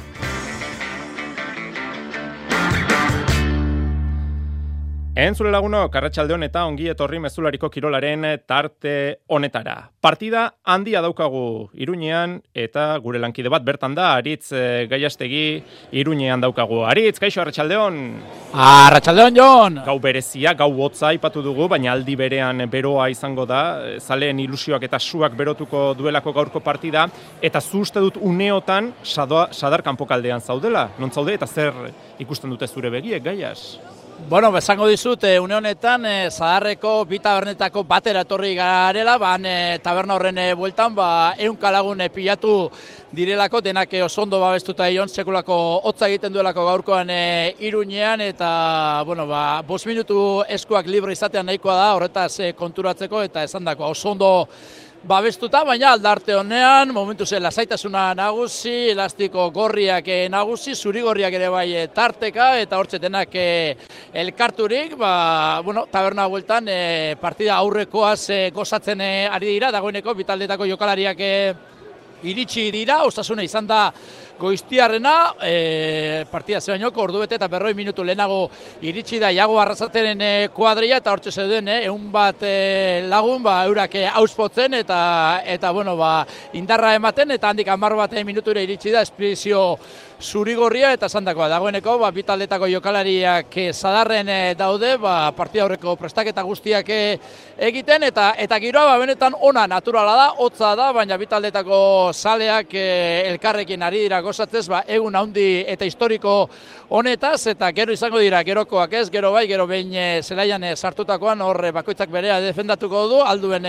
Entzule laguno, Karratxalde eta ongi etorri mezulariko kirolaren tarte honetara. Partida handia daukagu Iruñean eta gure lankide bat bertan da, Aritz e, Gaiastegi Iruñean daukagu. Aritz, kaixo, Arratxaldeon? Arratxaldeon, Jon! Gau berezia, gau hotza ipatu dugu, baina aldi berean beroa izango da, zaleen ilusioak eta suak berotuko duelako gaurko partida, eta zu uste dut uneotan sadoa, sadar kanpokaldean zaudela, non zaude, eta zer ikusten dute zure begiek, gaiaz? Bueno, bezango dizut, e, une honetan, e, zaharreko bi tabernetako batera etorri garela, ban e, taberna horren e, bueltan, ba, eun kalagun e, pilatu direlako, denak e, osondo babestuta ion, sekulako hotza egiten duelako gaurkoan e, iruñean, eta, bueno, ba, bos minutu eskuak libre izatean nahikoa da, horretaz e, konturatzeko, eta esan dako, osondo babestuta, baina aldarte honean, momentu zen lasaitasuna nagusi, elastiko gorriak eh, nagusi, zuri gorriak ere bai eh, tarteka, eta hortzetenak eh, elkarturik, ba, bueno, taberna bueltan partida aurrekoaz gozatzen ari dira, dagoeneko, bitaldetako jokalariak iritsi dira, ostasuna izan da goiztiarrena, e, partida zerainoko ordu bete eta berroi minutu lehenago iritsi da Iago Arrasateren e, kuadria eta hortxe zeuden, e, egun bat e, lagun, ba, eurak e, auspotzen eta, eta bueno, ba, indarra ematen eta handik amar bat minutura iritsi da espedizio zurigorria eta sandakoa dagoeneko ba bitaldetako jokalariak eh, zadarren eh, daude ba partida horreko prestaketa guztiak eh, egiten eta eta giroa ba benetan ona naturala da hotza da baina bitaldetako saleak elkarrekin ari dira gozatzez ba egun handi eta historiko honetaz eta gero izango dira gerokoak ez gero bai gero behin zelaian sartutakoan hor bakoitzak berea defendatuko du alduen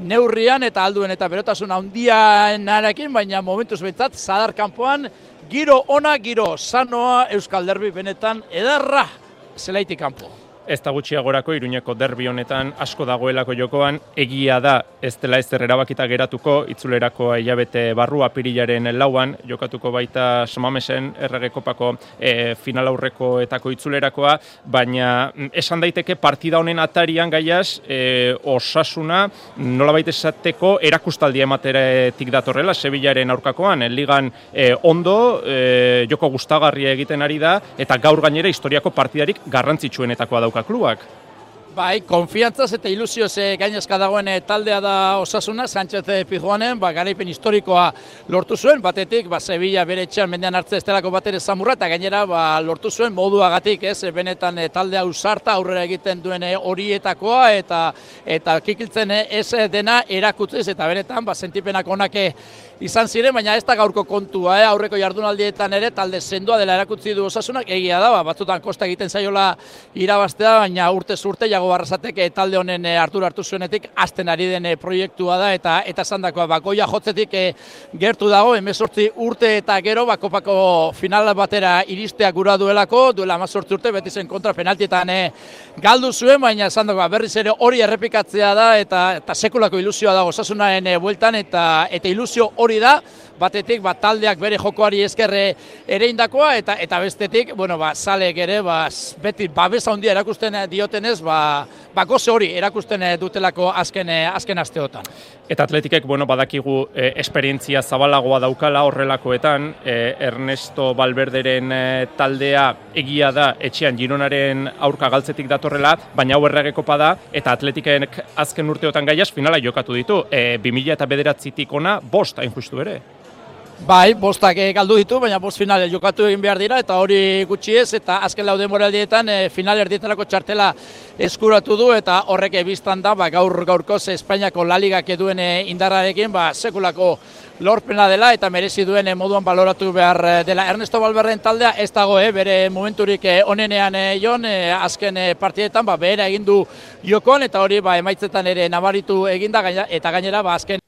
neurrian eta alduen eta berotasun handiarekin baina momentuz behintzat zadar kanpoan Giro ona, giro sanoa, Euskal Derbi benetan edarra zelaitik kanpo. Ez da gutxiagorako Iruñeko derbi honetan asko dagoelako jokoan, egia da ez dela ez erabakita geratuko, itzulerako hilabete barru apirilaren lauan, jokatuko baita somamesen erregekopako e, final aurreko etako itzulerakoa, baina mm, esan daiteke partida honen atarian gaiaz, e, osasuna nola baita esateko erakustaldia emateretik datorrela, Sevillaren aurkakoan, ligan e, ondo, e, joko gustagarria egiten ari da, eta gaur gainera historiako partidarik garrantzitsuenetakoa dauka klubak. Bai, konfiantzaz eta ilusioz gainezka dagoen eh, taldea da osasuna, Sánchez Pijuanen, ba, garaipen historikoa lortu zuen, batetik, ba, Sevilla bere etxean mendean hartze estelako bat ere zamurra, eta gainera ba, lortu zuen moduagatik, ez, benetan eh, taldea usarta aurrera egiten duen eh, horietakoa, eta eta kikiltzen ez dena erakutziz, eta benetan, ba, sentipenak onake izan ziren, baina ez da gaurko kontua, eh? aurreko jardunaldietan ere talde sendoa dela erakutzi du osasunak, egia da, ba, batzutan kosta egiten zaiola irabaztea, baina urte urte jago barrazatek eh, talde honen e, hartu hartu zuenetik, azten ari den eh, proiektua da, eta eta zandakoa, bakoia jotzetik gertu dago, emezortzi urte eta gero, bakopako final batera iristea gura duelako, duela amazortzi urte, beti zen kontra penaltietan galdu zuen, baina zandakoa, berriz ere hori errepikatzea da, eta, eta sekulako ilusioa da osasunaren e, bueltan, eta, eta ilusio hori da, batetik ba, taldeak bere jokoari eskerre ere indakoa, eta eta bestetik, bueno, ba, salek ere, ba, beti babesa handia erakusten diotenez, ba, ba goze hori erakusten dutelako azken, azken asteotan. Eta atletikek, bueno, badakigu e, esperientzia zabalagoa daukala horrelakoetan, e, Ernesto Balberderen e, taldea egia da etxean Gironaren aurka galtzetik datorrela, baina hau erregekopa da, eta atletiken azken urteotan gaiaz finala jokatu ditu. E, 2000 eta bederatzitik ona, bost hain justu ere. Bai, bostak eh, galdu ditu, baina bost finale jokatu egin behar dira, eta hori gutxi ez, eta azken laude moraldietan e, final erdietarako txartela eskuratu du, eta horrek ebiztan da, ba, gaur gaurkoz Espainiako laligak eduen e, indarrarekin, ba, sekulako lorpena dela, eta merezi duen moduan baloratu behar dela. Ernesto Balberren taldea ez dago, e, bere momenturik onenean e, jon, azken e, partietan, ba, behera egin du jokoan, eta hori ba, emaitzetan ere nabaritu eginda, eta gainera, ba, azken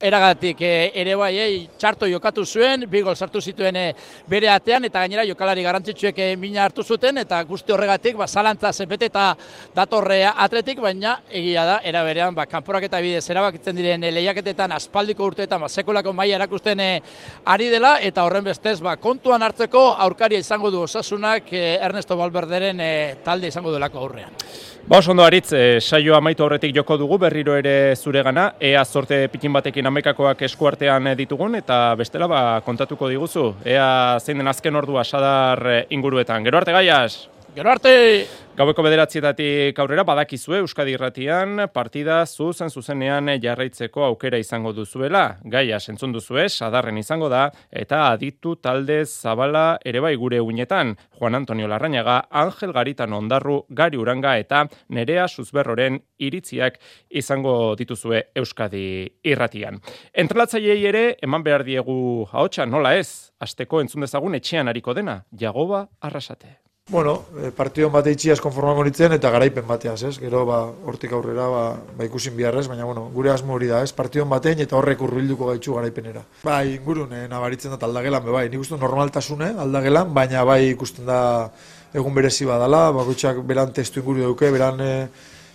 eragatik e, ere bai e, txarto jokatu zuen, bi gol sartu zituen e, bere atean eta gainera jokalari garrantzitsuek e, mina hartu zuten eta guzti horregatik ba zalantza zenbete eta datorrea atletik baina egia da era berean ba kanporak eta bidez erabakitzen diren e, lehiaketetan aspaldiko urteetan ba sekulako maila erakusten e, ari dela eta horren bestez ba kontuan hartzeko aurkaria izango du osasunak e, Ernesto Valverderen e, talde izango delako aurrean. Ba, ondo aritz, e, saio amaitu horretik joko dugu, berriro ere zure gana, ea zorte pikin batekin amekakoak eskuartean ditugun, eta bestela ba, kontatuko diguzu, ea zein den azken ordua sadar eh, inguruetan. Gero arte gaiaz! Gero arte! Gaueko bederatzietatik aurrera badakizue Euskadi Irratian partida zuzen zuzenean jarraitzeko aukera izango duzuela. Gaia sentzun duzue, sadarren izango da, eta aditu talde zabala ere bai gure uinetan. Juan Antonio Larrañaga, Angel Garitan Ondarru, Gari Uranga eta Nerea Suzberroren iritziak izango dituzue Euskadi Irratian. Entrelatzaiei ere, eman behar diegu haotxa, nola ez, asteko entzun dezagun etxean hariko dena, jagoba arrasate. Bueno, e, partidon bat eitxiaz konformango nintzen eta garaipen bateaz, ez? Gero, ba, hortik aurrera, ba, ba ikusin biharrez, baina, bueno, gure asmo hori da, ez? Partidon batein eta horrek urbilduko gaitxu garaipenera. Bai, ingurun, e, nabaritzen dut aldagelan, bai, nik uste normaltasune aldagelan, baina bai ikusten da egun berezi badala, bakoitzak beran testu inguru duke, beran e,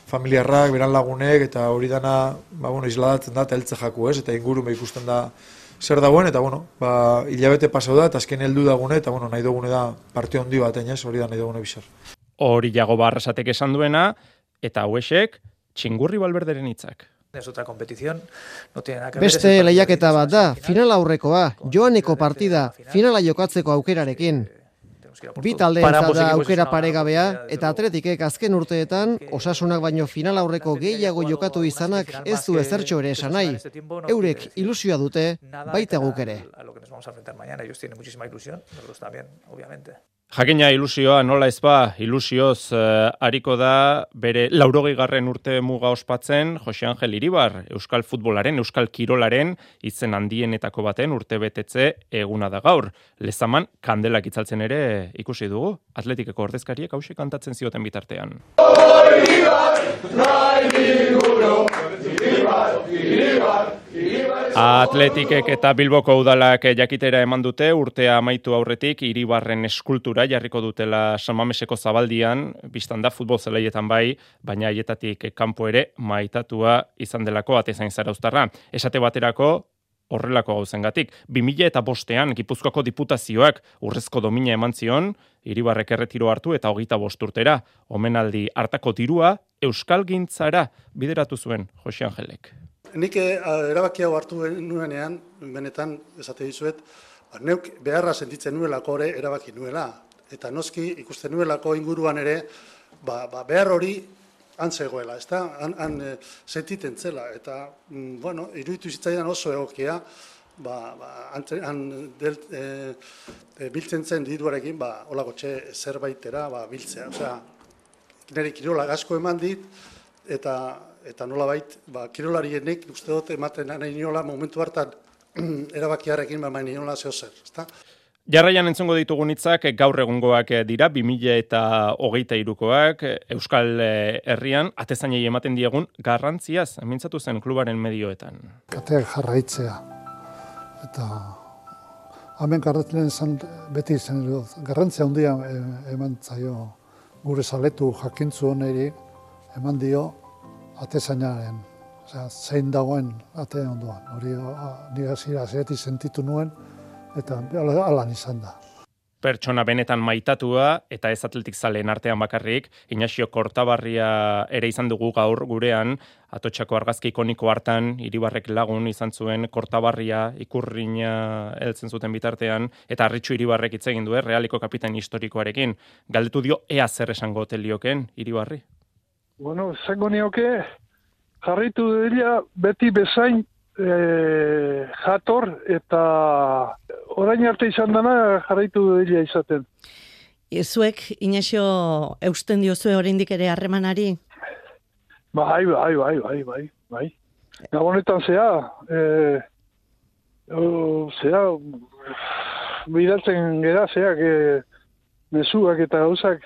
familiarrak, beran lagunek, eta hori dana, ba, bueno, isladatzen da, eta jaku, ez? Eta ingurun ikusten da, zer dagoen, eta bueno, ba, hilabete pasau da, eta azken heldu dagune, eta bueno, nahi dugune da partio handi bat, ez, hori da nahi dugune bizar. Hori jago barrasatek esan duena, eta hauesek, txingurri balberderen hitzak. Es otra competición, no tiene nada que Beste lehiaketa bat da, final aurrekoa, joaneko partida, finala jokatzeko aukerarekin. Bi talde da aukera paregabea eta atletikek azken urteetan osasunak baino final aurreko gehiago jokatu izanak ez du ezertxo ere esan nahi. Eurek ilusioa dute, baita guk ere. Jakina ilusioa nola ez ba, ilusioz uh, ariko da bere laurogei garren urte muga ospatzen Jose Angel Iribar, Euskal Futbolaren, Euskal Kirolaren, izen handienetako baten urte betetze eguna da gaur. Lezaman, kandelak itzaltzen ere ikusi dugu, atletikeko ordezkariek hause kantatzen zioten bitartean. Atletikek eta Bilboko udalak jakitera eman dute urtea amaitu aurretik Iribarren eskultura jarriko dutela Samameseko zabaldian, biztan da futbol zelaietan bai, baina haietatik kanpo ere maitatua izan delako atezain zarauztarra. Esate baterako horrelako gauzengatik. 2000 eta bostean Gipuzkoako diputazioak urrezko domina eman zion, Iribarrek erretiro hartu eta hogeita bosturtera, omenaldi hartako dirua Euskal Gintzara bideratu zuen Jose Angelek. Nik eh, erabaki hau hartu nuenean, benetan, esate dizuet, ba, neuk beharra sentitzen nuelako ere erabaki nuela. Eta noski ikusten nuelako inguruan ere, ba, ba behar hori antzegoela, ez da? Han, han e, sentiten zela. Eta, mm, bueno, iruditu zitzaidan oso egokia, ba, ba, han del, e, e, biltzen zen diruarekin, ba, olako txe zerbaitera ba, biltzea. Osea, nire kirola asko eman dit, eta eta nola bait, ba, kirolarienek uste dut ematen nahi niola momentu hartan erabakiarekin ba nahi niola zeo zer, ezta? Jarraian entzongo ditugun hitzak gaur egungoak dira, 2000 eta hogeita irukoak, Euskal eh, Herrian, atezainei ematen diegun, garrantziaz, mintzatu zen klubaren medioetan. Kateak jarraitzea, eta hemen garratzen zen beti zen, garrantzia handia eh, eman zaio gure saletu jakintzu honeri, eman dio, atezainaren, osea, zein dagoen ate ondoan. Hori nire hasiera sentitu nuen, eta alan izan da. Pertsona benetan maitatua eta ez atletik zaleen artean bakarrik, Inaxio Kortabarria ere izan dugu gaur gurean, atotxako argazki ikoniko hartan, iribarrek lagun izan zuen Kortabarria ikurrina heltzen zuten bitartean, eta arritxu iribarrek hitz egin du, realiko kapitain historikoarekin. Galdetu dio, ea zer esango hotelioken iribarri? Bueno, zango nioke, jarritu dira beti bezain e, jator eta orain arte izan dana jarraitu dira izaten. Zuek, Inesio, eusten diozue oraindik ere harremanari? Bai, bai, bai, bai, bai, bai. Gabonetan zea, e, o, zea, bidaltzen gera, zea, que mesuak eta gauzak,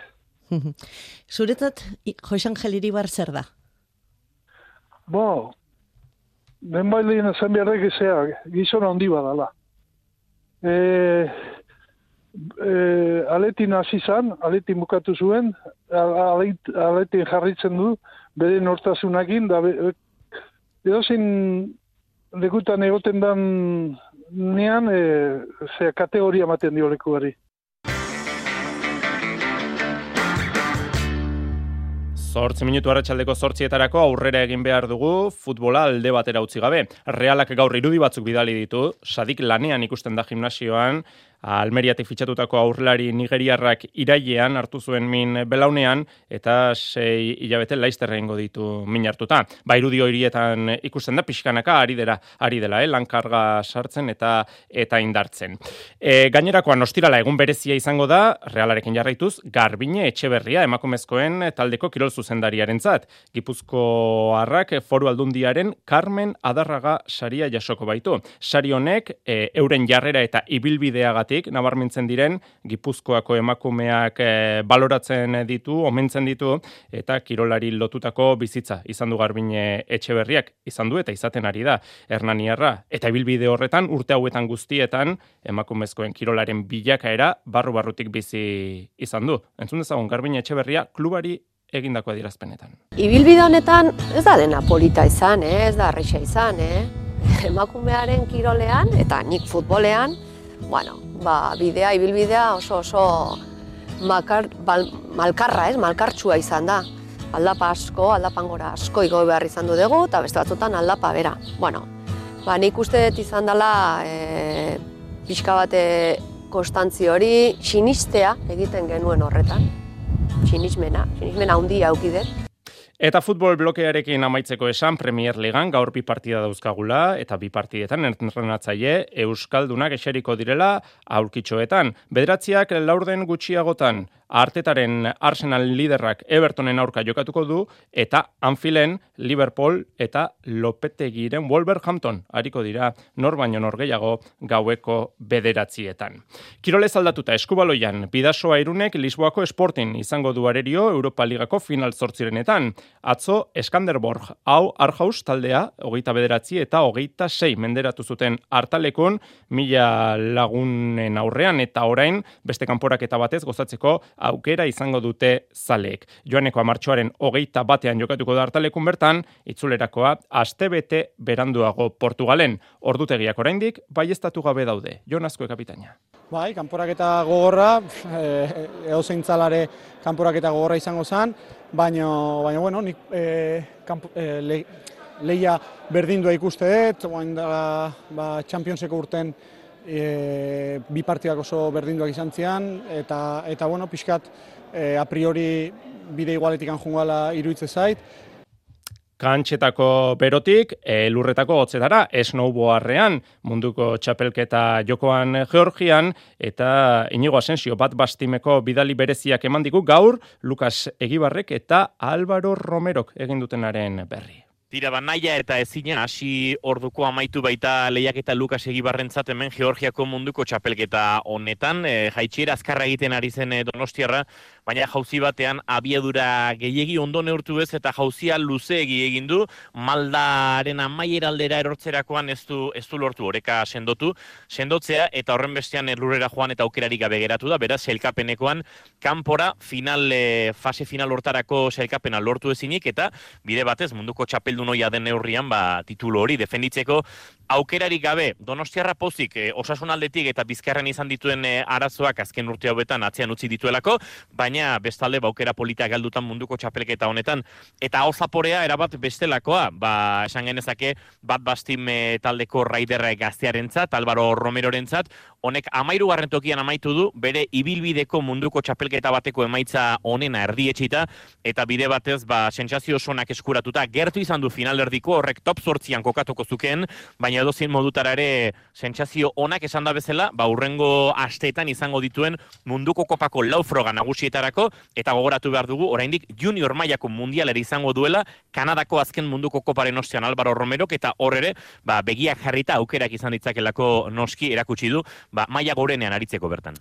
[laughs] Zuretzat, Jose Angel Iribar zer da? Bo, ben bailien esan behar dek gizona handi badala. E, e, aletin hasi zan, aletin bukatu zuen, alet, aletin jarritzen du, bere nortasunakin, da be, edo zin lekutan egoten dan nean, e, kategoria maten dio lekuari. Zortzi minutu arratsaldeko zortzietarako aurrera egin behar dugu futbola alde batera utzi gabe. Realak gaur irudi batzuk bidali ditu, sadik lanean ikusten da gimnasioan, Almeriatik fitxatutako aurrelari nigeriarrak irailean hartu zuen min belaunean eta sei hilabete laister egingo ditu min hartuta. Ba irudio hirietan ikusten da pixkanaka ari dela, ari dela, eh, lankarga sartzen eta eta indartzen. E, gainerakoan ostirala egun berezia izango da, Realarekin jarraituz, Garbine Etxeberria emakumezkoen taldeko kirol zuzendariarentzat. Gipuzko harrak foru aldundiaren Carmen Adarraga saria jasoko baitu. Sari honek e, euren jarrera eta ibilbideagat horretatik nabarmentzen diren Gipuzkoako emakumeak e, baloratzen ditu, omentzen ditu eta kirolari lotutako bizitza izan du Garbine Etxeberriak izan du eta izaten ari da Hernaniarra eta ibilbide horretan urte hauetan guztietan emakumezkoen kirolaren bilakaera barru barrutik bizi izan du. Entzun dezagun Garbine Etxeberria klubari egindako adierazpenetan. Ibilbide honetan ez da dena polita izan, eh? ez da arreixa izan, eh? [laughs] emakumearen kirolean eta nik futbolean, bueno, ba, bidea, ibilbidea oso oso makar, bal, malkarra, ez, malkartsua izan da. aldapa asko, aldapan gora asko igo behar izan du dugu, eta beste batzutan aldapa bera. Bueno, ba, nik uste dut izan dela e, pixka bate konstantzi hori sinistea egiten genuen horretan. Sinismena, sinismena handia aukidet. Eta futbol blokearekin amaitzeko esan Premier Ligan gaur bi partida dauzkagula eta bi partidetan entrenatzaile Euskaldunak eseriko direla aurkitxoetan. Bederatziak laurden gutxiagotan Artetaren Arsenal liderrak Evertonen aurka jokatuko du eta Anfilen Liverpool eta Lopetegiren Wolverhampton hariko dira nor baino nor gehiago gaueko bederatzietan. Kirolez aldatuta eskubaloian bidasoa irunek Lisboako Sporting izango du arerio Europa Ligako final zortzirenetan. Atzo Eskanderborg hau Arhaus taldea hogeita bederatzi eta hogeita sei menderatu zuten hartalekun mila lagunen aurrean eta orain beste kanporak eta batez gozatzeko aukera izango dute zaleek. Joaneko amartxoaren hogeita batean jokatuko da hartalekun bertan, itzulerakoa astebete beranduago Portugalen. Ordutegiak oraindik bai gabe daude. Jon Azko kapitaina. Bai, kanporaketa gogorra, eh, edo zeintzalare kanporaketa gogorra izango zen, baina, baina bueno, nik eh, kamp, eh, le, leia berdindua ikuste dut, oain da, ba, Championseko urten e, bi partidak oso berdinduak izan zian, eta, eta bueno, pixkat, e, a priori bide igualetik anjungala iruitze zait. Kantxetako berotik, e, lurretako hotzetara, snowboarrean, munduko txapelketa jokoan Georgian, eta inigo asensio bat bastimeko bidali bereziak eman digu gaur, Lukas Egibarrek eta Álvaro Romerok egindutenaren berri. Tira ba, naia eta ezinen hasi orduko amaitu baita lehiak eta Lukas egibarrentzat hemen Georgiako munduko txapelketa honetan. E, jaitxiera azkarra egiten ari zen e, donostiarra, baina jauzi batean abiadura gehiegi ondo neurtu ez eta jauzia luzeegi egin du maldaren amaieraldera erortzerakoan ez du, ez du lortu oreka sendotu, sendotzea eta horren bestean erlurera joan eta aukerarik gabe geratu da, beraz, selkapenekoan kanpora final, e, fase final hortarako selkapena lortu ezinik eta bide batez munduko txapel txapeldun hoia den neurrian, ba, titulo hori defenditzeko aukerarik gabe, donostiarra pozik e, osasun aldetik eta bizkarren izan dituen e, arazoak azken urte hauetan atzean utzi dituelako, baina bestalde baukera polita galdutan munduko txapelketa honetan. Eta hau zaporea erabat bestelakoa, ba, esan genezake, bat bastim e, taldeko raiderra gaztearen zat, Albaro Romeroren zat, honek amairu tokian amaitu du, bere ibilbideko munduko txapelketa bateko emaitza honena erdietxita, eta bide batez, ba, sentsazio sonak eskuratuta, gertu izan du finalerdiko horrek top sortzian kokatuko zuken, baina edo zin modutara ere sentsazio onak esan da bezala, ba, urrengo asteetan izango dituen munduko kopako laufroga nagusietarako, eta gogoratu behar dugu, oraindik junior mailako mundialera izango duela, Kanadako azken munduko koparen ostean Álvaro Romerok, eta hor ere, ba, begiak jarrita aukerak izan ditzakelako noski erakutsi du, ba, maila gorenean aritzeko bertan.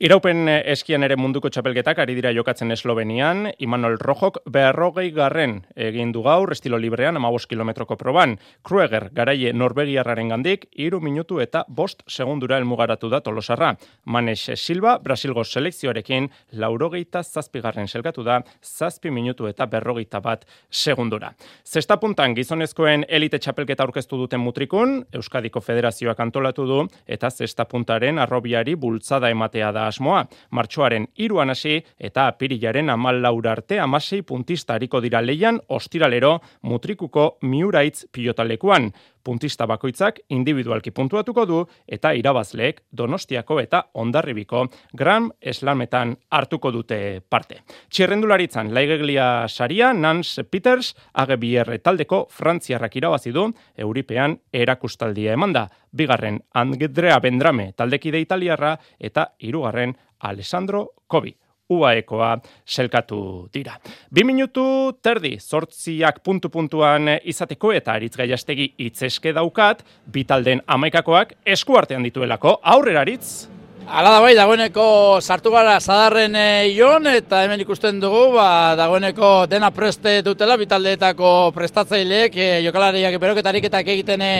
Iraupen eskian ere munduko txapelketak ari dira jokatzen Eslovenian, Imanol Rojok berrogei garren egin du gaur, estilo librean, amabos kilometroko proban. Krueger, garaie Norvegiarraren gandik, iru minutu eta bost segundura elmugaratu da tolosarra. Manes Silva, Brasilgo selekzioarekin, laurogeita zazpigarren selgatu da, zazpi minutu eta berrogeita bat segundura. Zesta puntan gizonezkoen elite txapelketa aurkeztu duten mutrikun, Euskadiko Federazioak antolatu du, eta zesta puntaren arrobiari bultzada ematea da asmoa. Martxoaren iruan hasi eta apirilaren amal laura arte amasei puntista hariko dira leian ostiralero mutrikuko miuraitz pilotalekuan puntista bakoitzak individualki puntuatuko du eta irabazleek Donostiako eta Ondarribiko Gram Eslametan hartuko dute parte. Txirrendularitzan laigeglia saria Nans Peters AGBR taldeko Frantziarrak irabazi du Euripean erakustaldia emanda. Bigarren Andrea Bendrame taldekide italiarra eta hirugarren Alessandro Kobi uaekoa selkatu dira. Bi minutu terdi, sortziak puntu-puntuan izateko eta aritz gaiastegi itzeske daukat, bitalden amaikakoak eskuartean dituelako, aurrera aritz! Ala da bai, dagoeneko sartu gara zadarren e, ion, eta hemen ikusten dugu, ba, dagoeneko dena preste dutela, bitaldeetako prestatzaileek, e, jokalariak beroketarik egiten e,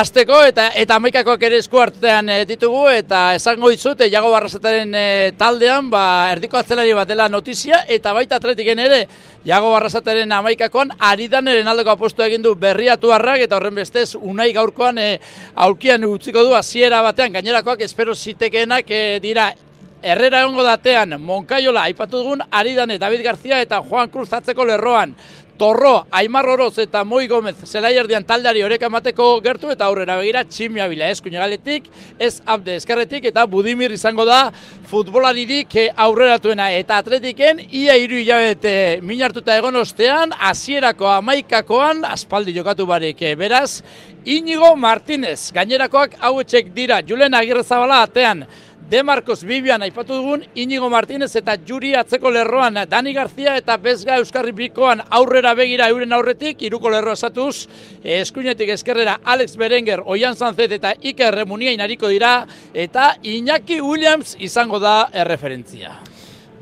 azteko, eta eta amaikakoak ere esku hartean e, ditugu, eta esango ditzut, e, jago barrazetaren e, taldean, ba, erdiko atzelari bat dela notizia, eta baita atletiken ere, Jago Barrasateren amaikakoan, aridan eren aldeko apostu egin du berriatu harrak, eta horren bestez, unai gaurkoan e, aurkian utziko du hasiera batean, gainerakoak espero zitekeenak e, dira Herrera egongo datean, Monkaiola, aipatu dugun, Aridane, David García eta Juan Cruz atzeko lerroan. Torro, Aimar Oroz eta Moi Gomez zelai erdian taldari horrek amateko gertu eta aurrera begira tximia bila ez galetik, ez abde eskerretik eta Budimir izango da futbolaririk aurreratuena. Eta atletiken ia hiru hilabete minartuta egon ostean hasierako amaikakoan aspaldi jokatu barik. Beraz Inigo Martinez, gainerakoak hauetxek dira, Julen Agirrezabala atean, De Marcos Bibian aipatu dugun Inigo Martinez eta Juri atzeko lerroan Dani García eta Bezga Euskarri Bikoan aurrera begira euren aurretik iruko lerroa satuz eskuinetik eskerrera Alex Berenger, Oian Sanzet eta Iker Remunia inariko dira eta Iñaki Williams izango da erreferentzia.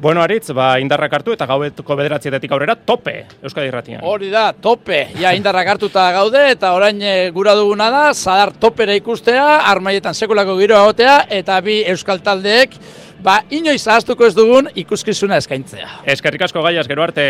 Bueno, Aritz, ba, indarrak hartu eta gauetuko bederatzietatik aurrera tope Euskadi Irratian. Hori da, tope. Ja, indarrak hartuta gaude eta orain eh, gura duguna da, zadar topera ikustea, armaietan sekulako giroa gotea eta bi Euskal Taldeek ba, inoiz ahaztuko ez dugun ikuskizuna eskaintzea. Eskerrik asko gaiaz, gero arte.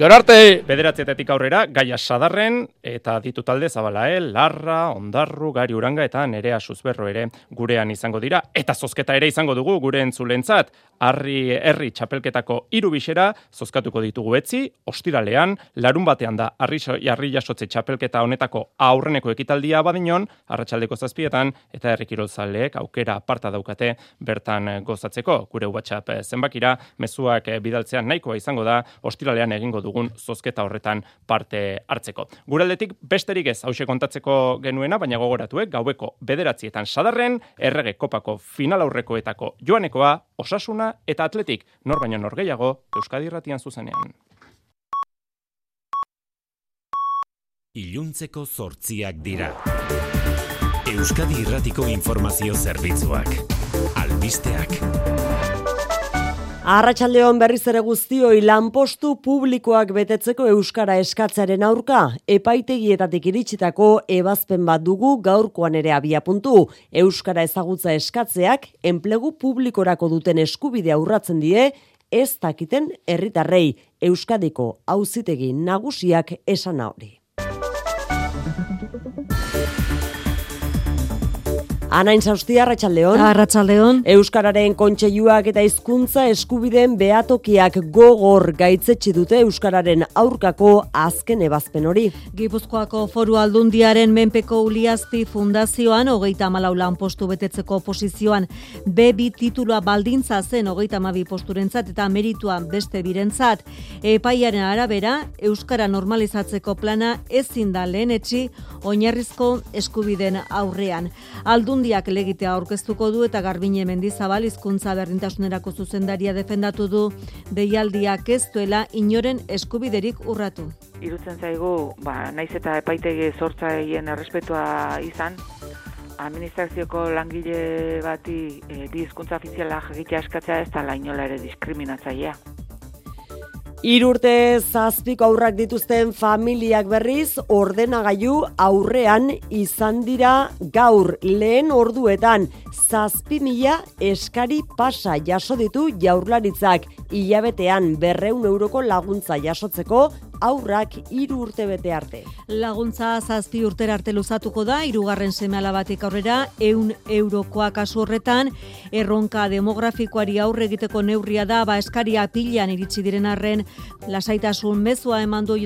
Gero arte. Bederatzietetik aurrera, gaiaz sadarren, eta ditu talde zabalael, larra, ondarru, gari uranga, eta nerea suzberro ere gurean izango dira. Eta zozketa ere izango dugu gure entzulentzat, harri herri txapelketako hiru bisera zozkatuko ditugu etzi, ostiralean, larun batean da harri, harri jasotze txapelketa honetako aurreneko ekitaldia badinon, arratsaldeko zazpietan, eta herrikirolzaleek aukera aparta daukate bertan gozatzeko gure WhatsApp eh, zenbakira mezuak eh, bidaltzean nahikoa izango da ostiralean egingo dugun zozketa horretan parte hartzeko. Guraldetik besterik ez hause kontatzeko genuena, baina gogoratuek eh, gaueko bederatzietan sadarren errege kopako final aurrekoetako joanekoa, osasuna eta atletik nor baino norgeiago Euskadi Irratian zuzenean. Iluntzeko zortziak dira. Euskadi Irratiko Informazio Zerbitzuak. Albisteak. Arratxaldeon berriz ere guztioi lanpostu publikoak betetzeko euskara eskatzearen aurka, epaitegietatik iritsitako ebazpen bat dugu gaurkoan ere abia puntu. Euskara ezagutza eskatzeak enplegu publikorako duten eskubidea urratzen die, ez dakiten herritarrei euskadiko auzitegi nagusiak esan hori. Anain zaustia, Arratxaldeon. Arratxaldeon. Euskararen kontseiluak eta hizkuntza eskubideen behatokiak gogor gaitzetsi dute Euskararen aurkako azken ebazpen hori. Gipuzkoako foru aldundiaren menpeko uliazti fundazioan hogeita malau lan postu betetzeko posizioan B2 titulua baldintza zen hogeita mabi posturentzat eta merituan beste birentzat. Epaiaren arabera, Euskara normalizatzeko plana ezin da lehen etxi oinarrizko eskubiden aurrean. Aldun Aldundiak legitea aurkeztuko du eta Garbine Mendizabal hizkuntza berdintasunerako zuzendaria defendatu du deialdiak ez duela inoren eskubiderik urratu. Irutzen zaigu, ba, naiz eta epaitegi sortzaien errespetua izan, administrazioko langile bati e, bi hizkuntza ofiziala jagitea eskatzea ez da lainola ere diskriminatzailea. Irurte zazpiko aurrak dituzten familiak berriz ordenagailu aurrean izan dira gaur. Lehen orduetan zazpi mila eskari pasa jaso ditu jaurlaritzak. Hilabetean berreun euroko laguntza jasotzeko aurrak hiru urte bete arte. Laguntza zazpi urtera arte luzatuko da, irugarren seme alabatik aurrera, eun eurokoa kasu horretan, erronka demografikoari aurre egiteko neurria da, ba eskaria pilan iritsi diren arren, lasaitasun mezua eman du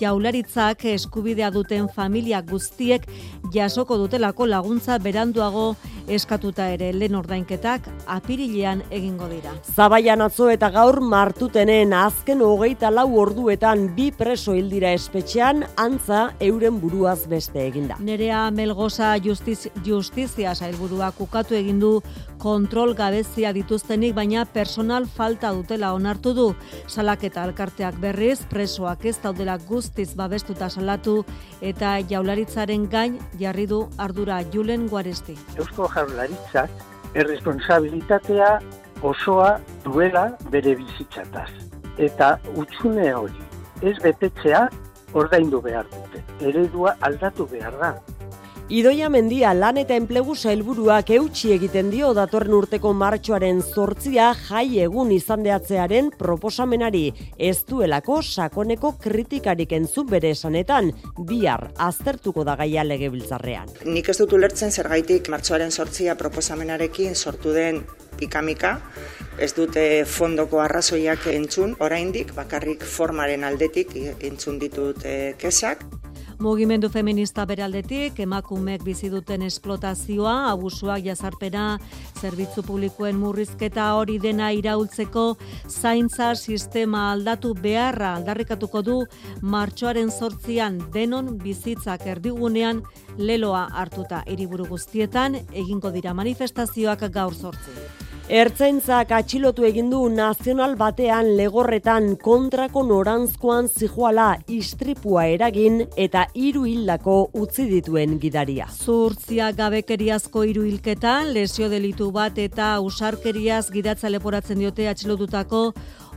jaularitzak eskubidea duten familia guztiek jasoko dutelako laguntza beranduago eskatuta ere lehen ordainketak apirilean egingo dira. Zabaian atzo eta gaur martutenen azken hogeita lau orduetan bi preso hildira espetxean antza euren buruaz beste eginda. Nerea Melgoza justiz, Justizia sailburuak ukatu egin du kontrol gabezia dituztenik baina personal falta dutela onartu du. Salaketa alkarteak berriz presoak ez daudela guztiz babestuta salatu eta jaularitzaren gain jarri du ardura Julen Guaresti. Eusko jaularitzak erresponsabilitatea osoa duela bere bizitzataz. Eta utxune hori ez betetzea ordaindu behar dute. Eredua aldatu behar da. Idoia mendia lan eta enplegu sailburuak eutxi egiten dio datorren urteko martxoaren zortzia jai egun izan deatzearen proposamenari ez duelako sakoneko kritikarik entzu bere esanetan, bihar aztertuko da gaia lege biltzarrean. Nik ez dut ulertzen zergaitik martxoaren zortzia proposamenarekin sortu den pikamika, ez dute fondoko arrazoiak entzun, oraindik bakarrik formaren aldetik entzun ditut eh, kesak. Mugimendu feminista beraldetik, emakumeek bizi duten esplotazioa, abusuak jazarpena, zerbitzu publikoen murrizketa hori dena iraultzeko, zaintza sistema aldatu beharra aldarrikatuko du martxoaren sortzian denon bizitzak erdigunean leloa hartuta hiriburu guztietan, egingo dira manifestazioak gaur sortzi. Ertzaintzak atxilotu egin du nazional batean legorretan kontrako norantzkoan zijoala istripua eragin eta hiru hildako utzi dituen gidaria. Zurtzia gabekeriazko hiru hilketa, lesio delitu bat eta usarkeriaz gidatza leporatzen diote atxilotutako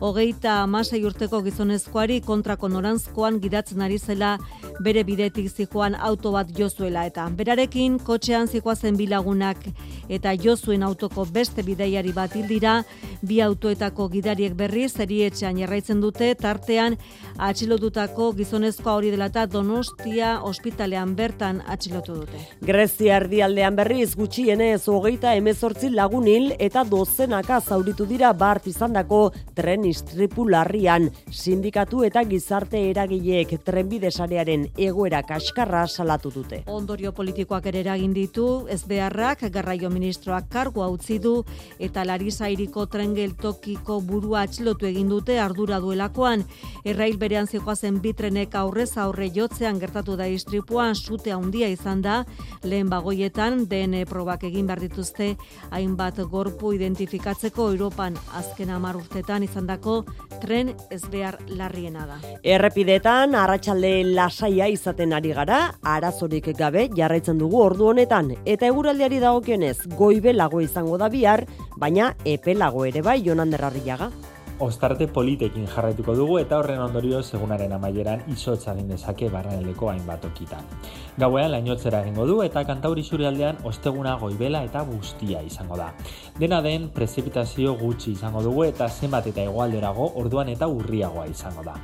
hogeita amasei urteko gizonezkoari kontrako norantzkoan gidatzen ari zela bere bidetik zikoan auto bat jozuela eta berarekin kotxean zikoazen bilagunak eta jozuen autoko beste bideiari bat dira, bi autoetako gidariek berri zerietxean jarraitzen dute, tartean atxilotutako gizonezkoa hori dela eta donostia ospitalean bertan atxilotu dute. Grezia erdialdean berriz gutxienez hogeita emezortzi lagunil eta dozenaka zauritu dira bart izandako tren istripu larrian sindikatu eta gizarte eragileek trenbide sarearen egoera kaskarra salatu dute. Ondorio politikoak ere eragin ditu, ez beharrak garraio ministroak kargu utzi du eta Larisa iriko tren geltokiko burua atxilotu egin dute ardura duelakoan. Errail berean zijoazen bitrenek aurrez aurre jotzean gertatu da istripuan sute handia izan da, lehen bagoietan DN probak egin behar dituzte hainbat gorpu identifikatzeko Europan azken amar urtetan izandako tren ez behar larriena da. Errepidetan, arratsalde lasaia izaten ari gara, arazorik gabe jarraitzen dugu ordu honetan, eta eguraldiari dagokionez goibelago izango da bihar, baina epelago ere bai jonan derrarriaga. Ostarte politekin jarraituko dugu eta horren ondorio segunaren amaieran izotza egin dezake barraneleko hainbat okitan. Gauean lainotzera egingo du eta kantauri aldean osteguna goibela eta guztia izango da. Dena den prezipitazio gutxi izango dugu eta zenbat eta egualderago orduan eta urriagoa izango da.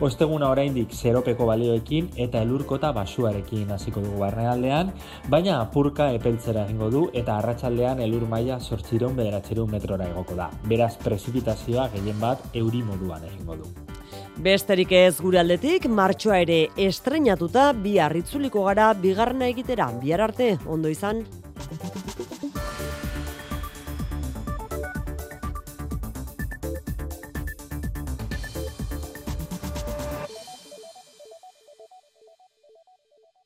Osteguna oraindik zeropeko balioekin eta elurkota basuarekin hasiko dugu barnealdean, baina apurka epeltzera egingo du eta arratsaldean elur maila sortziron bederatzeron metrora egoko da. Beraz prezipitazioa gehien bat euri moduan egingo du. Besterik ez gure aldetik, martxoa ere estrenatuta bi harritzuliko gara bigarna egitera. Bihar arte, ondo izan.